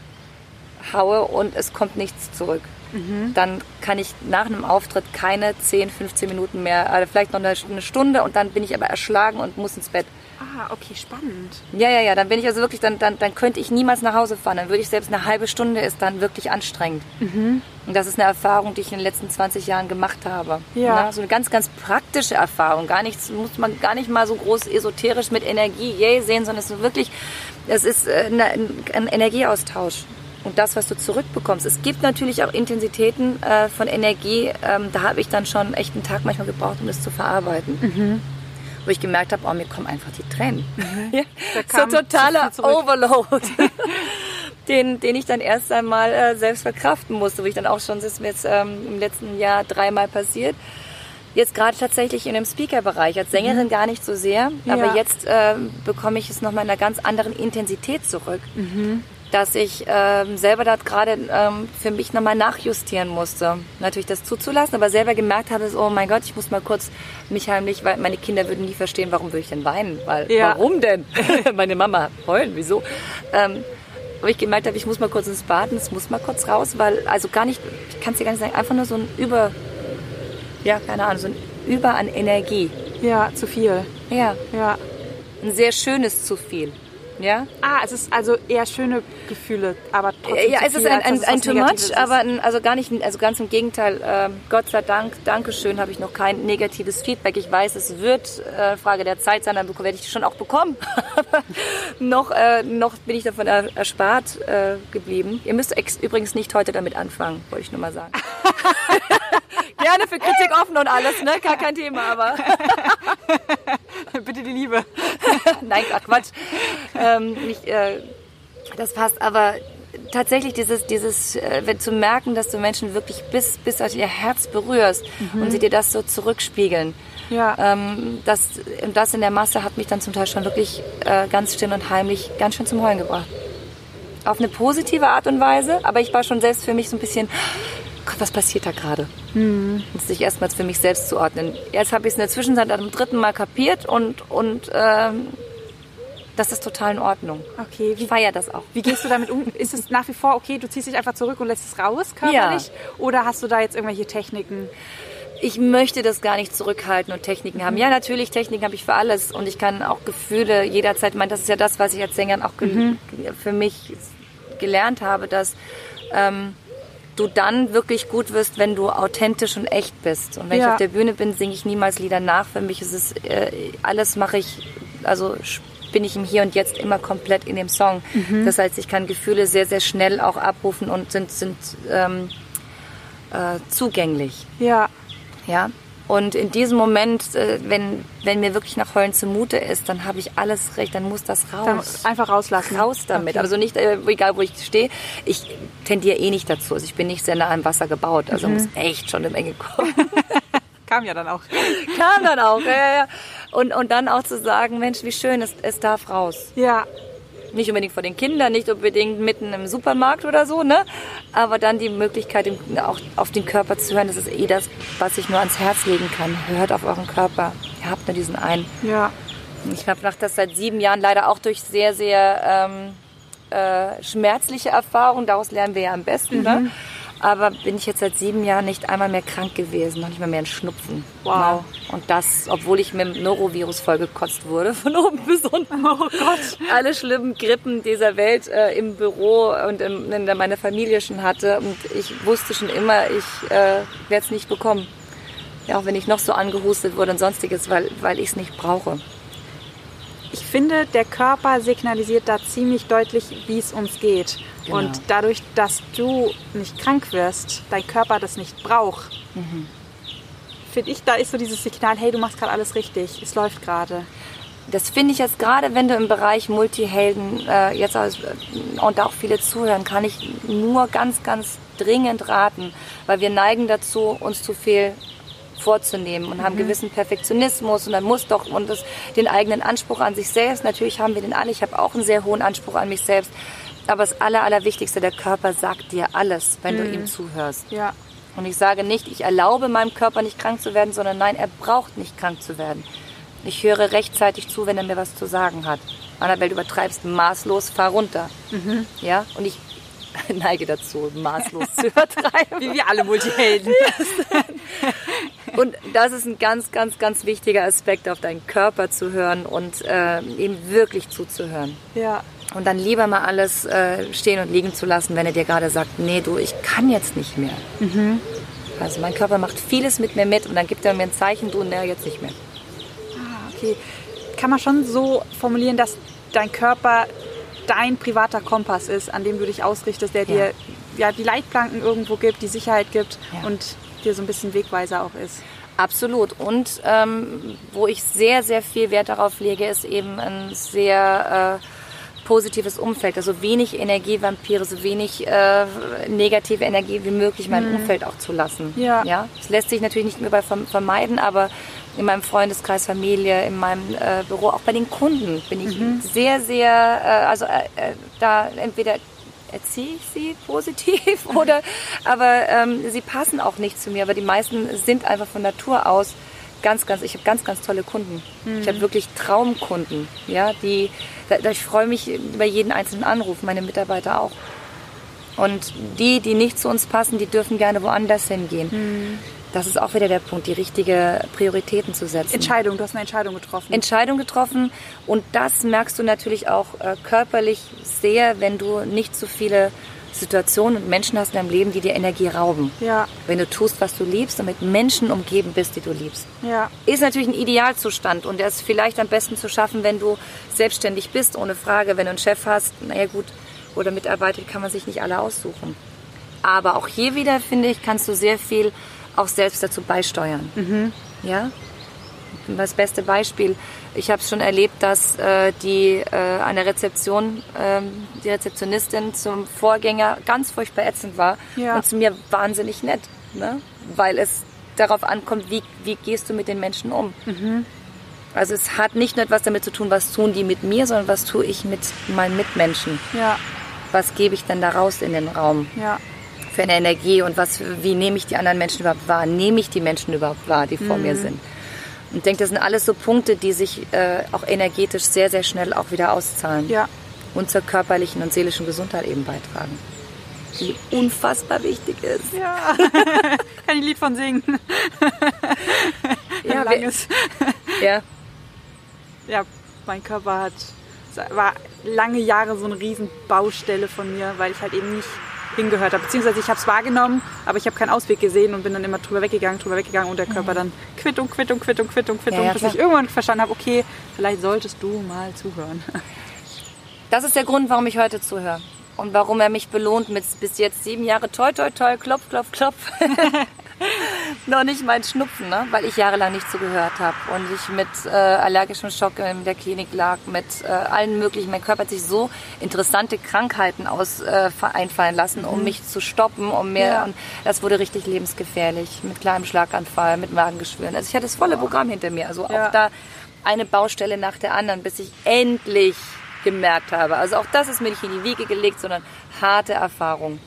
haue und es kommt nichts zurück. Mhm. Dann kann ich nach einem Auftritt keine 10, 15 Minuten mehr, also vielleicht noch eine Stunde und dann bin ich aber erschlagen und muss ins Bett. Ah, okay, spannend. Ja, ja, ja, dann bin ich also wirklich, dann, dann, dann könnte ich niemals nach Hause fahren. Dann würde ich selbst eine halbe Stunde ist dann wirklich anstrengend. Mhm. Und das ist eine Erfahrung, die ich in den letzten 20 Jahren gemacht habe. Ja. ja. so eine ganz, ganz praktische Erfahrung. Gar nichts, muss man gar nicht mal so groß esoterisch mit Energie yay sehen, sondern es ist wirklich, es ist äh, ein, ein Energieaustausch und das, was du zurückbekommst. Es gibt natürlich auch Intensitäten äh, von Energie, ähm, da habe ich dann schon echt einen Tag manchmal gebraucht, um das zu verarbeiten. Mhm. Wo ich gemerkt habe, oh, mir kommen einfach die Tränen. Mhm. Ja? So totaler Overload. den, den ich dann erst einmal äh, selbst verkraften musste, wo ich dann auch schon, das ist mir jetzt ähm, im letzten Jahr dreimal passiert, Jetzt gerade tatsächlich in dem Speaker-Bereich, als Sängerin mhm. gar nicht so sehr, ja. aber jetzt äh, bekomme ich es nochmal in einer ganz anderen Intensität zurück. Mhm dass ich ähm, selber da gerade ähm, für mich nochmal nachjustieren musste. Natürlich das zuzulassen, aber selber gemerkt habe, oh mein Gott, ich muss mal kurz mich heimlich, weil meine Kinder würden nie verstehen, warum würde ich denn weinen? Weil, ja. warum denn? meine Mama heulen, wieso? Ähm, wo ich gemerkt habe, ich muss mal kurz ins Baden, es muss mal kurz raus, weil, also gar nicht, ich kann es dir gar nicht sagen, einfach nur so ein Über, ja, keine Ahnung, so ein Über an Energie. Ja, zu viel. Ja. Ja. Ein sehr schönes zu viel. Ja? Ah, es ist also eher schöne Gefühle, aber trotzdem. Ja, es ist ein, ein, ein too much, aber ein, also gar nicht, also ganz im Gegenteil. Äh, Gott sei Dank, Dankeschön, habe ich noch kein negatives Feedback. Ich weiß, es wird äh, Frage der Zeit sein, dann werde ich schon auch bekommen. noch, äh, noch bin ich davon erspart äh, geblieben. Ihr müsst übrigens nicht heute damit anfangen, wollte ich nur mal sagen. Gerne für Kritik offen und alles, ne? Gar kein Thema, aber. Bitte die Liebe. Nein, ach Quatsch. Ähm, nicht, äh, das passt, aber tatsächlich dieses, dieses äh, zu merken, dass du Menschen wirklich bis, bis auf ihr Herz berührst mhm. und sie dir das so zurückspiegeln. Ja. Ähm, das, das in der Masse hat mich dann zum Teil schon wirklich äh, ganz still und heimlich ganz schön zum Heulen gebracht. Auf eine positive Art und Weise, aber ich war schon selbst für mich so ein bisschen, was passiert da gerade? Mhm. Und sich erstmals für mich selbst zu ordnen. Jetzt habe ich es in der Zwischenzeit am dritten Mal kapiert und, und ähm, das ist total in Ordnung. Okay. Wie, ich feiere das auch. Wie gehst du damit um? Ist es nach wie vor okay, du ziehst dich einfach zurück und lässt es raus körperlich? Ja. Oder hast du da jetzt irgendwelche Techniken? ich möchte das gar nicht zurückhalten und Techniken haben. Ja, natürlich, Techniken habe ich für alles und ich kann auch Gefühle jederzeit, ich meine, das ist ja das, was ich als Sängerin auch mhm. für mich gelernt habe, dass ähm, du dann wirklich gut wirst, wenn du authentisch und echt bist. Und wenn ja. ich auf der Bühne bin, singe ich niemals Lieder nach. Für mich ist es, äh, alles mache ich, also bin ich im Hier und Jetzt immer komplett in dem Song. Mhm. Das heißt, ich kann Gefühle sehr, sehr schnell auch abrufen und sind, sind ähm, äh, zugänglich. Ja. Ja. Und in diesem Moment, äh, wenn, wenn mir wirklich nach Heulen zumute ist, dann habe ich alles recht, dann muss das raus. Dann einfach rauslassen. Raus damit. Okay. Also nicht, äh, egal wo ich stehe, ich tendiere eh nicht dazu. Also ich bin nicht sehr nah am Wasser gebaut. Also mhm. muss echt schon eine Menge kommen. Kam ja dann auch. Kam dann auch, ja, ja. Und, und dann auch zu sagen, Mensch, wie schön, es, es darf raus. Ja, nicht unbedingt vor den Kindern, nicht unbedingt mitten im Supermarkt oder so, ne? Aber dann die Möglichkeit, auch auf den Körper zu hören, das ist eh das, was ich nur ans Herz legen kann. Hört auf euren Körper. Ihr habt nur diesen einen. Ja. Ich habe nach das seit sieben Jahren leider auch durch sehr, sehr ähm, äh, schmerzliche Erfahrungen. Daraus lernen wir ja am besten, ne? mhm. ne? Aber bin ich jetzt seit sieben Jahren nicht einmal mehr krank gewesen, noch nicht mal mehr ein Schnupfen. Wow. Na, und das, obwohl ich mit dem Norovirus vollgekotzt wurde, von oben bis unten. Oh Gott. Alle schlimmen Grippen dieser Welt äh, im Büro und in, in meiner Familie schon hatte. Und ich wusste schon immer, ich äh, werde es nicht bekommen. Ja, auch wenn ich noch so angehustet wurde und sonstiges, weil, weil ich es nicht brauche. Ich finde, der Körper signalisiert da ziemlich deutlich, wie es uns geht. Genau. Und dadurch, dass du nicht krank wirst, dein Körper das nicht braucht, finde ich, da ist so dieses Signal, hey, du machst gerade alles richtig, es läuft gerade. Das finde ich jetzt gerade, wenn du im Bereich Multihelden äh, jetzt aus, und auch viele zuhören, kann ich nur ganz, ganz dringend raten, weil wir neigen dazu, uns zu viel vorzunehmen und haben gewissen Perfektionismus und dann muss doch und das, den eigenen Anspruch an sich selbst. Natürlich haben wir den alle. Ich habe auch einen sehr hohen Anspruch an mich selbst. Aber das Aller, Allerwichtigste, der Körper sagt dir alles, wenn du ihm zuhörst. Ja. Und ich sage nicht, ich erlaube meinem Körper nicht krank zu werden, sondern nein, er braucht nicht krank zu werden. Ich höre rechtzeitig zu, wenn er mir was zu sagen hat. Annabelle, du übertreibst maßlos, fahr runter. Ja? Und ich neige dazu, maßlos zu übertreiben. Wie wir alle Multihelden. Und das ist ein ganz, ganz, ganz wichtiger Aspekt, auf deinen Körper zu hören und äh, ihm wirklich zuzuhören. ja. Und dann lieber mal alles äh, stehen und liegen zu lassen, wenn er dir gerade sagt, nee, du, ich kann jetzt nicht mehr. Also mein Körper macht vieles mit mir mit und dann gibt er mir ein Zeichen, du, nee, jetzt nicht mehr. Ah, okay. Kann man schon so formulieren, dass dein Körper dein privater Kompass ist, an dem du dich ausrichtest, der dir ja, die Leitplanken irgendwo gibt, die Sicherheit gibt Ja. und dir so ein bisschen Wegweiser auch ist. Absolut. Und ähm, wo ich sehr, sehr viel Wert darauf lege, ist eben ein sehr äh, positives Umfeld. Also wenig Energievampire, so wenig äh, negative Energie wie möglich in meinem Umfeld auch zu lassen. Ja. ja. Das lässt sich natürlich nicht überall verm- vermeiden, aber in meinem Freundeskreis, Familie, in meinem äh, Büro, auch bei den Kunden bin ich sehr, sehr, äh, also äh, äh, da entweder erziehe ich sie positiv oder aber ähm, sie passen auch nicht zu mir. Aber die meisten sind einfach von Natur aus ganz, ganz, ich habe ganz, ganz tolle Kunden. Ich habe wirklich Traumkunden, ja, die, da, da, ich freue mich über jeden einzelnen Anruf, meine Mitarbeiter auch. Und die, die nicht zu uns passen, die dürfen gerne woanders hingehen. Das ist auch wieder der Punkt, die richtige Prioritäten zu setzen. Entscheidung, du hast eine Entscheidung getroffen. Entscheidung getroffen und das merkst du natürlich auch äh, körperlich sehr, wenn du nicht so viele Situationen und Menschen hast in deinem Leben, die dir Energie rauben. ja, Wenn du tust, was du liebst und mit Menschen umgeben bist, die du liebst. ja, Ist natürlich ein Idealzustand und der ist vielleicht am besten zu schaffen, wenn du selbstständig bist, ohne Frage. Wenn du einen Chef hast, naja gut, oder Mitarbeiter, kann man sich nicht alle aussuchen. Aber auch hier wieder, finde ich, kannst du sehr viel auch selbst dazu beisteuern. Ja? Das beste Beispiel, ich habe schon erlebt, dass äh, die äh, an der Rezeption, ähm, die Rezeptionistin zum Vorgänger ganz furchtbar ätzend war Ja. und zu mir wahnsinnig nett, ne? weil es darauf ankommt, wie, wie gehst du mit den Menschen um. Also es hat nicht nur etwas damit zu tun, was tun die mit mir, sondern was tue ich mit meinen Mitmenschen. ja, Was gebe ich dann da raus in den Raum ja, für eine Energie und was, wie nehme ich die anderen Menschen überhaupt wahr? Nehme ich die Menschen überhaupt wahr, die vor mir sind? Und ich denke, das sind alles so Punkte, die sich äh, auch energetisch sehr, sehr schnell auch wieder auszahlen ja. und zur körperlichen und seelischen Gesundheit eben beitragen. Die unfassbar wichtig ist. Ja, kann ich ein Lied von singen. Ja, langes. Ja, Ja, mein Körper hat, war lange Jahre so eine riesen Baustelle von mir, weil ich halt eben nicht hingehört habe. Beziehungsweise ich habe es wahrgenommen, aber ich habe keinen Ausweg gesehen und bin dann immer drüber weggegangen, drüber weggegangen und der Körper dann Quittung, Quittung, Quittung, Quittung, Quittung, Mhm. Ja, ja, bis klar. ich irgendwann verstanden habe, okay, vielleicht solltest du mal zuhören. das ist der Grund, warum ich heute zuhöre. Und warum er mich belohnt mit bis jetzt sieben Jahre toi toi toi, klopf, klopf, klopf. Noch nicht mein Schnupfen, ne? weil ich jahrelang nicht zugehört habe und ich mit äh, allergischem Schock in der Klinik lag, mit äh, allen möglichen. Mein Körper hat sich so interessante Krankheiten aus äh, einfallen lassen, um mich zu stoppen, um mir. Ja. Und das wurde richtig lebensgefährlich mit kleinem Schlaganfall, mit Magengeschwüren. Also ich hatte das volle Programm hinter mir. Also Ja. auch da eine Baustelle nach der anderen, bis ich endlich gemerkt habe. Also auch das ist mir nicht in die Wiege gelegt, sondern harte Erfahrung.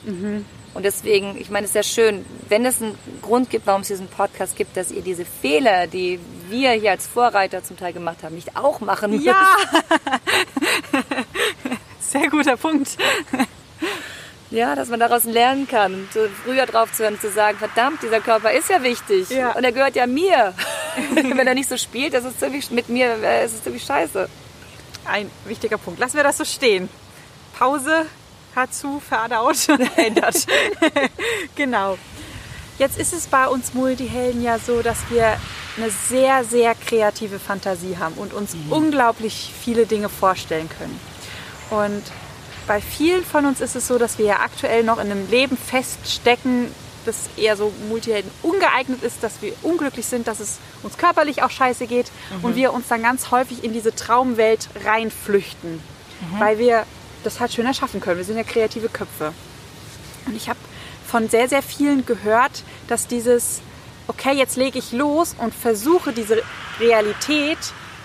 Und deswegen, ich meine, es ist ja schön, wenn es einen Grund gibt, warum es diesen Podcast gibt, dass ihr diese Fehler, die wir hier als Vorreiter zum Teil gemacht haben, nicht auch machen müsst. Ja! Sehr guter Punkt. Ja, dass man daraus lernen kann, früher drauf zu hören, zu sagen, verdammt, dieser Körper ist ja wichtig Ja. und er gehört ja mir. Wenn er nicht so spielt, das ist ziemlich, mit mir äh, ist es ziemlich scheiße. Ein wichtiger Punkt. Lassen wir das so stehen. Pause, hört zu, verdaut, ändert. genau. Jetzt ist es bei uns Multihelden ja so, dass wir eine sehr, sehr kreative Fantasie haben und uns unglaublich viele Dinge vorstellen können. Und bei vielen von uns ist es so, dass wir ja aktuell noch in einem Leben feststecken, das eher so Multihelden ungeeignet ist, dass wir unglücklich sind, dass es uns körperlich auch scheiße geht und wir uns dann ganz häufig in diese Traumwelt reinflüchten, weil wir das halt schön erschaffen können. Wir sind ja kreative Köpfe. Und ich habe von sehr, sehr vielen gehört, dass dieses, okay, jetzt lege ich los und versuche diese Realität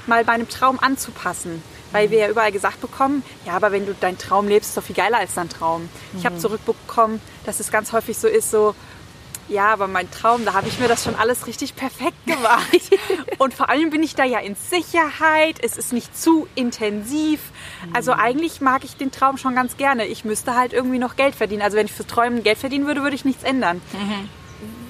mal meinem Traum anzupassen. Weil wir ja überall gesagt bekommen, ja, aber wenn du deinen Traum lebst, ist doch viel geiler als dein Traum. Ich habe zurückbekommen, dass es ganz häufig so ist, so, ja, aber mein Traum, da habe ich mir das schon alles richtig perfekt gemacht. Und vor allem bin ich da ja in Sicherheit, es ist nicht zu intensiv. Also eigentlich mag ich den Traum schon ganz gerne. Ich müsste halt irgendwie noch Geld verdienen. Also wenn ich für Träumen Geld verdienen würde, würde ich nichts ändern.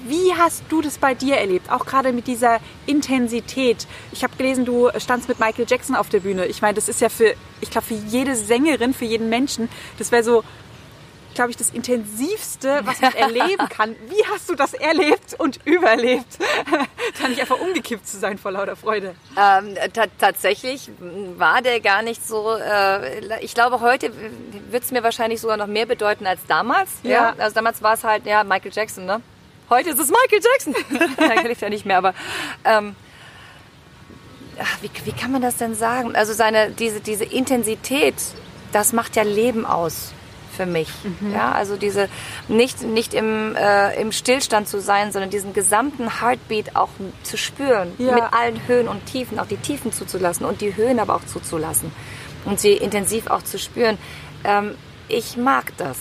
Wie hast du das bei dir erlebt? Auch gerade mit dieser Intensität. Ich habe gelesen, du standst mit Michael Jackson auf der Bühne. Ich meine, das ist ja für, ich glaube, für jede Sängerin, für jeden Menschen, das wäre so, glaube ich, das Intensivste, was man erleben kann. Wie hast du das erlebt und überlebt? da nicht einfach umgekippt zu sein vor lauter Freude. Ähm, ta tatsächlich war der gar nicht so. Äh, ich glaube, heute wird es mir wahrscheinlich sogar noch mehr bedeuten als damals. Ja. Also damals war es halt, ja, Michael Jackson, ne? Heute ist es Michael Jackson. er lebt ja nicht mehr, aber. Ähm, ach, wie, wie kann man das denn sagen? Also seine, diese, diese Intensität, das macht ja Leben aus für mich. Mhm. Ja, also diese nicht, nicht im, äh, im Stillstand zu sein, sondern diesen gesamten Heartbeat auch zu spüren. Ja. Mit allen Höhen und Tiefen, auch die Tiefen zuzulassen und die Höhen aber auch zuzulassen. Und sie intensiv auch zu spüren. Ähm, ich mag das.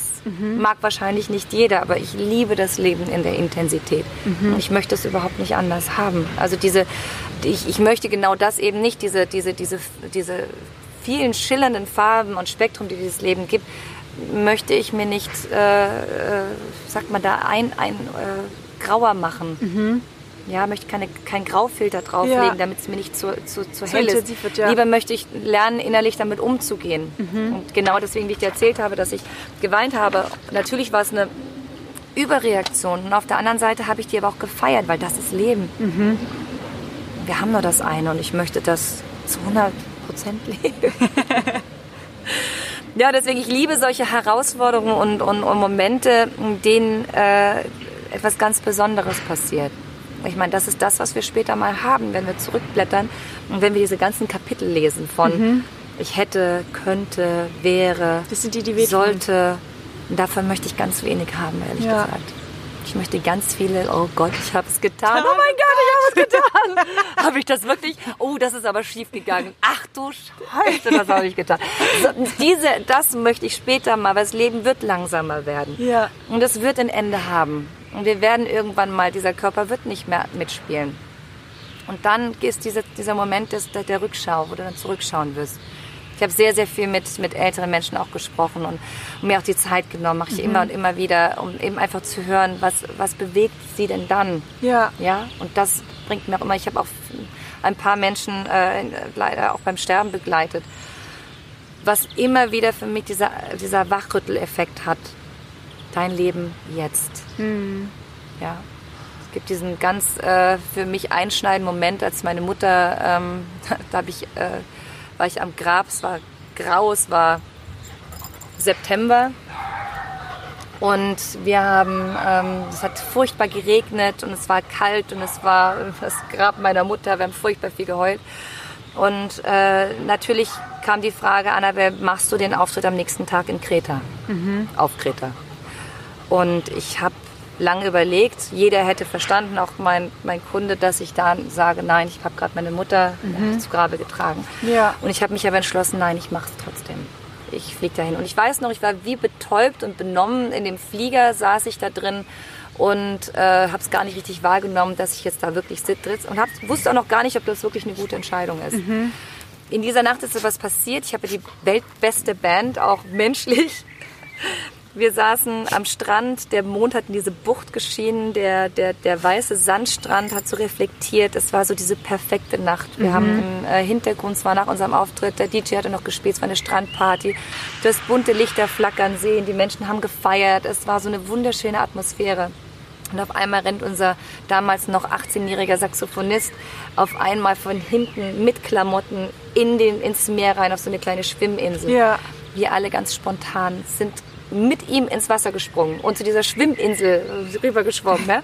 Mag wahrscheinlich nicht jeder, aber ich liebe das Leben in der Intensität. Und ich möchte es überhaupt nicht anders haben. Also diese, ich, ich möchte genau das eben nicht, diese, diese, diese, diese vielen schillernden Farben und Spektrum, die dieses Leben gibt, möchte ich mir nicht, äh, äh, sagt man da, ein, ein äh, grauer machen. Ja, möchte keine, kein Graufilter drauflegen, Ja. damit es mir nicht zu, zu, zu hell ist. wird, ja. Lieber möchte ich lernen, innerlich damit umzugehen. Und genau deswegen, wie ich dir erzählt habe, dass ich geweint habe. Natürlich war es eine Überreaktion. Und auf der anderen Seite habe ich die aber auch gefeiert, weil das ist Leben. Wir haben nur das eine und ich möchte das zu 100 Prozent leben. ja, deswegen, ich liebe solche Herausforderungen und, und, und Momente, in denen äh, etwas ganz Besonderes passiert. Ich meine, das ist das, was wir später mal haben, wenn wir zurückblättern und wenn wir diese ganzen Kapitel lesen von ich hätte, könnte, wäre, Das sind die, die sollte. Und davon möchte ich ganz wenig haben, ehrlich Ja. gesagt. Ich möchte ganz viele, oh Gott, ich habe es getan. Oh mein Gott, ich habe es getan. habe ich das wirklich? Oh, das ist aber schief gegangen. Ach du Scheiße, das habe ich getan. So, diese, das möchte ich später mal, weil das Leben wird langsamer werden. Ja. Und es wird ein Ende haben. Und wir werden irgendwann mal, dieser Körper wird nicht mehr mitspielen. Und dann ist diese, dieser Moment des, der, der Rückschau, wo du dann zurückschauen wirst. Ich habe sehr, sehr viel mit, mit älteren Menschen auch gesprochen und mir auch die Zeit genommen, mache ich immer und immer wieder, um eben einfach zu hören, was, was bewegt sie denn dann? Ja. Ja, und das bringt mir auch immer, ich habe auch ein paar Menschen äh, leider auch beim Sterben begleitet, was immer wieder für mich dieser, dieser Wachrütteleffekt hat. Dein Leben jetzt. Ja. Es gibt diesen ganz äh, für mich einschneidenden Moment, als meine Mutter, ähm, da hab ich, äh, war ich am Grab, es war grau, es war September und wir haben, ähm, es hat furchtbar geregnet und es war kalt und es war das Grab meiner Mutter, wir haben furchtbar viel geheult. Und äh, natürlich kam die Frage, Annabelle, machst du den Auftritt am nächsten Tag in Kreta? Auf Kreta. Und ich habe lange überlegt, jeder hätte verstanden, auch mein, mein Kunde, dass ich da sage, nein, ich habe gerade meine Mutter äh, zu Grabe getragen. Ja. Und ich habe mich aber entschlossen, nein, ich mache es trotzdem. Ich fliege dahin. Und ich weiß noch, ich war wie betäubt und benommen. In dem Flieger saß ich da drin und äh, habe es gar nicht richtig wahrgenommen, dass ich jetzt da wirklich sitze. Und hab, wusste auch noch gar nicht, ob das wirklich eine gute Entscheidung ist. In dieser Nacht ist etwas passiert. Ich habe die weltbeste Band, auch menschlich. Wir saßen am Strand, der Mond hat in diese Bucht geschienen, der, der, der weiße Sandstrand hat so reflektiert. Es war so diese perfekte Nacht. Wir mhm. haben im äh, Hintergrund, es war nach unserem Auftritt, der DJ hatte noch gespielt, es war eine Strandparty. Du hast bunte Lichter flackern sehen, die Menschen haben gefeiert. Es war so eine wunderschöne Atmosphäre. Und auf einmal rennt unser damals noch 18-jähriger Saxophonist auf einmal von hinten mit Klamotten in den, ins Meer rein auf so eine kleine Schwimminsel. Ja. Wir alle ganz spontan sind mit ihm ins Wasser gesprungen und zu dieser Schwimminsel rübergeschwommen. Ja?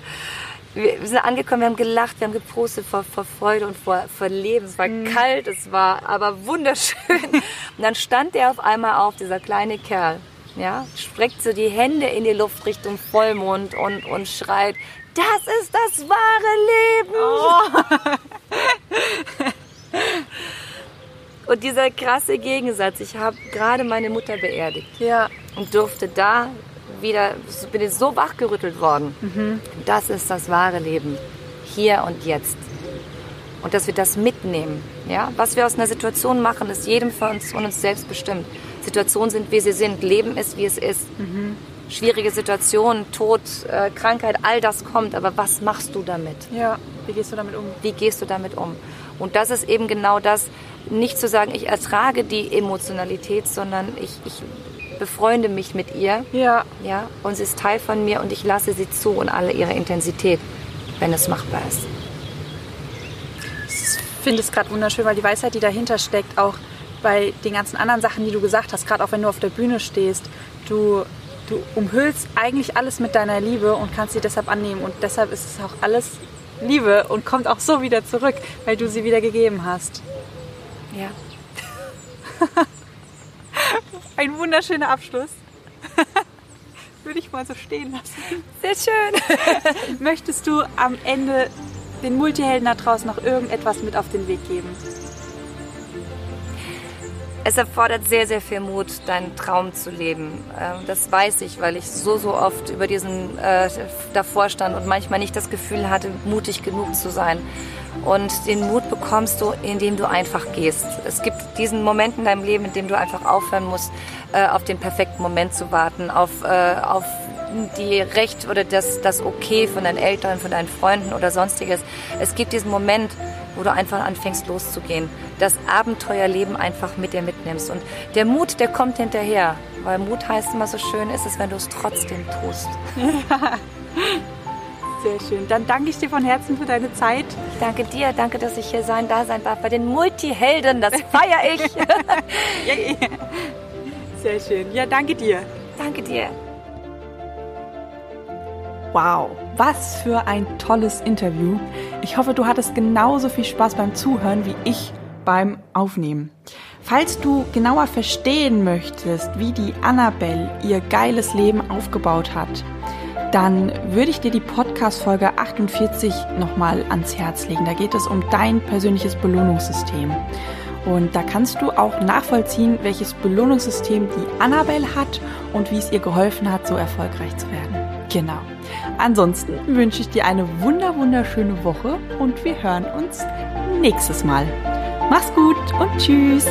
Wir sind angekommen, wir haben gelacht, wir haben gepostet vor, vor Freude und vor, vor Leben. Es war mhm. kalt, es war aber wunderschön. Und dann stand er auf einmal auf, dieser kleine Kerl, ja, streckt so die Hände in die Luft Richtung Vollmond und, und schreit, das ist das wahre Leben! Oh. Und dieser krasse Gegensatz, ich habe gerade meine Mutter beerdigt. Ja. Und durfte da wieder, bin ich so wachgerüttelt worden. Mhm. Das ist das wahre Leben. Hier und jetzt. Und dass wir das mitnehmen. Ja? Was wir aus einer Situation machen, ist jedem von uns, von uns selbst bestimmt. Situationen sind, wie sie sind. Leben ist, wie es ist. Mhm. Schwierige Situationen, Tod, äh, Krankheit, all das kommt. Aber was machst du damit? Ja, wie gehst du damit um? Wie gehst du damit um? Und das ist eben genau das, nicht zu sagen, ich ertrage die Emotionalität, sondern ich, ich befreunde mich mit ihr. Ja. ja. Und sie ist Teil von mir und ich lasse sie zu und alle ihre Intensität, wenn es machbar ist. Ich finde es gerade wunderschön, weil die Weisheit, die dahinter steckt, auch bei den ganzen anderen Sachen, die du gesagt hast, gerade auch wenn du auf der Bühne stehst, du, du umhüllst eigentlich alles mit deiner Liebe und kannst sie deshalb annehmen. Und deshalb ist es auch alles Liebe und kommt auch so wieder zurück, weil du sie wieder gegeben hast. Ja. Ein wunderschöner Abschluss. Würde ich mal so stehen lassen. Sehr schön. Möchtest du am Ende den Multihelden da draußen noch irgendetwas mit auf den Weg geben? Es erfordert sehr, sehr viel Mut, deinen Traum zu leben. Ähm, das weiß ich, weil ich so, so oft über diesen äh, davor stand und manchmal nicht das Gefühl hatte, mutig genug zu sein. Und den Mut bekommst du, indem du einfach gehst. Es gibt diesen Moment in deinem Leben, in dem du einfach aufhören musst, äh, auf den perfekten Moment zu warten, auf, äh, auf die Recht oder das, das Okay von deinen Eltern, von deinen Freunden oder sonstiges. Es gibt diesen Moment, wo du einfach anfängst loszugehen, das Abenteuerleben einfach mit dir mitnimmst. Und der Mut, der kommt hinterher, weil Mut heißt immer so schön, ist es, wenn du es trotzdem tust. Ja. Sehr schön. Dann danke ich dir von Herzen für deine Zeit. Ich danke dir, danke, dass ich hier sein, da sein darf bei den Multihelden. Das feiere ich. Sehr schön. Ja, danke dir. Danke dir. Wow, was für ein tolles Interview. Ich hoffe, du hattest genauso viel Spaß beim Zuhören wie ich beim Aufnehmen. Falls du genauer verstehen möchtest, wie die Annabelle ihr geiles Leben aufgebaut hat, dann würde ich dir die Podcast-Folge 48 nochmal ans Herz legen. Da geht es um dein persönliches Belohnungssystem. Und da kannst du auch nachvollziehen, welches Belohnungssystem die Annabelle hat und wie es ihr geholfen hat, so erfolgreich zu werden. Genau. Ansonsten wünsche ich dir eine wunder wunderschöne Woche und wir hören uns nächstes Mal. Mach's gut und tschüss.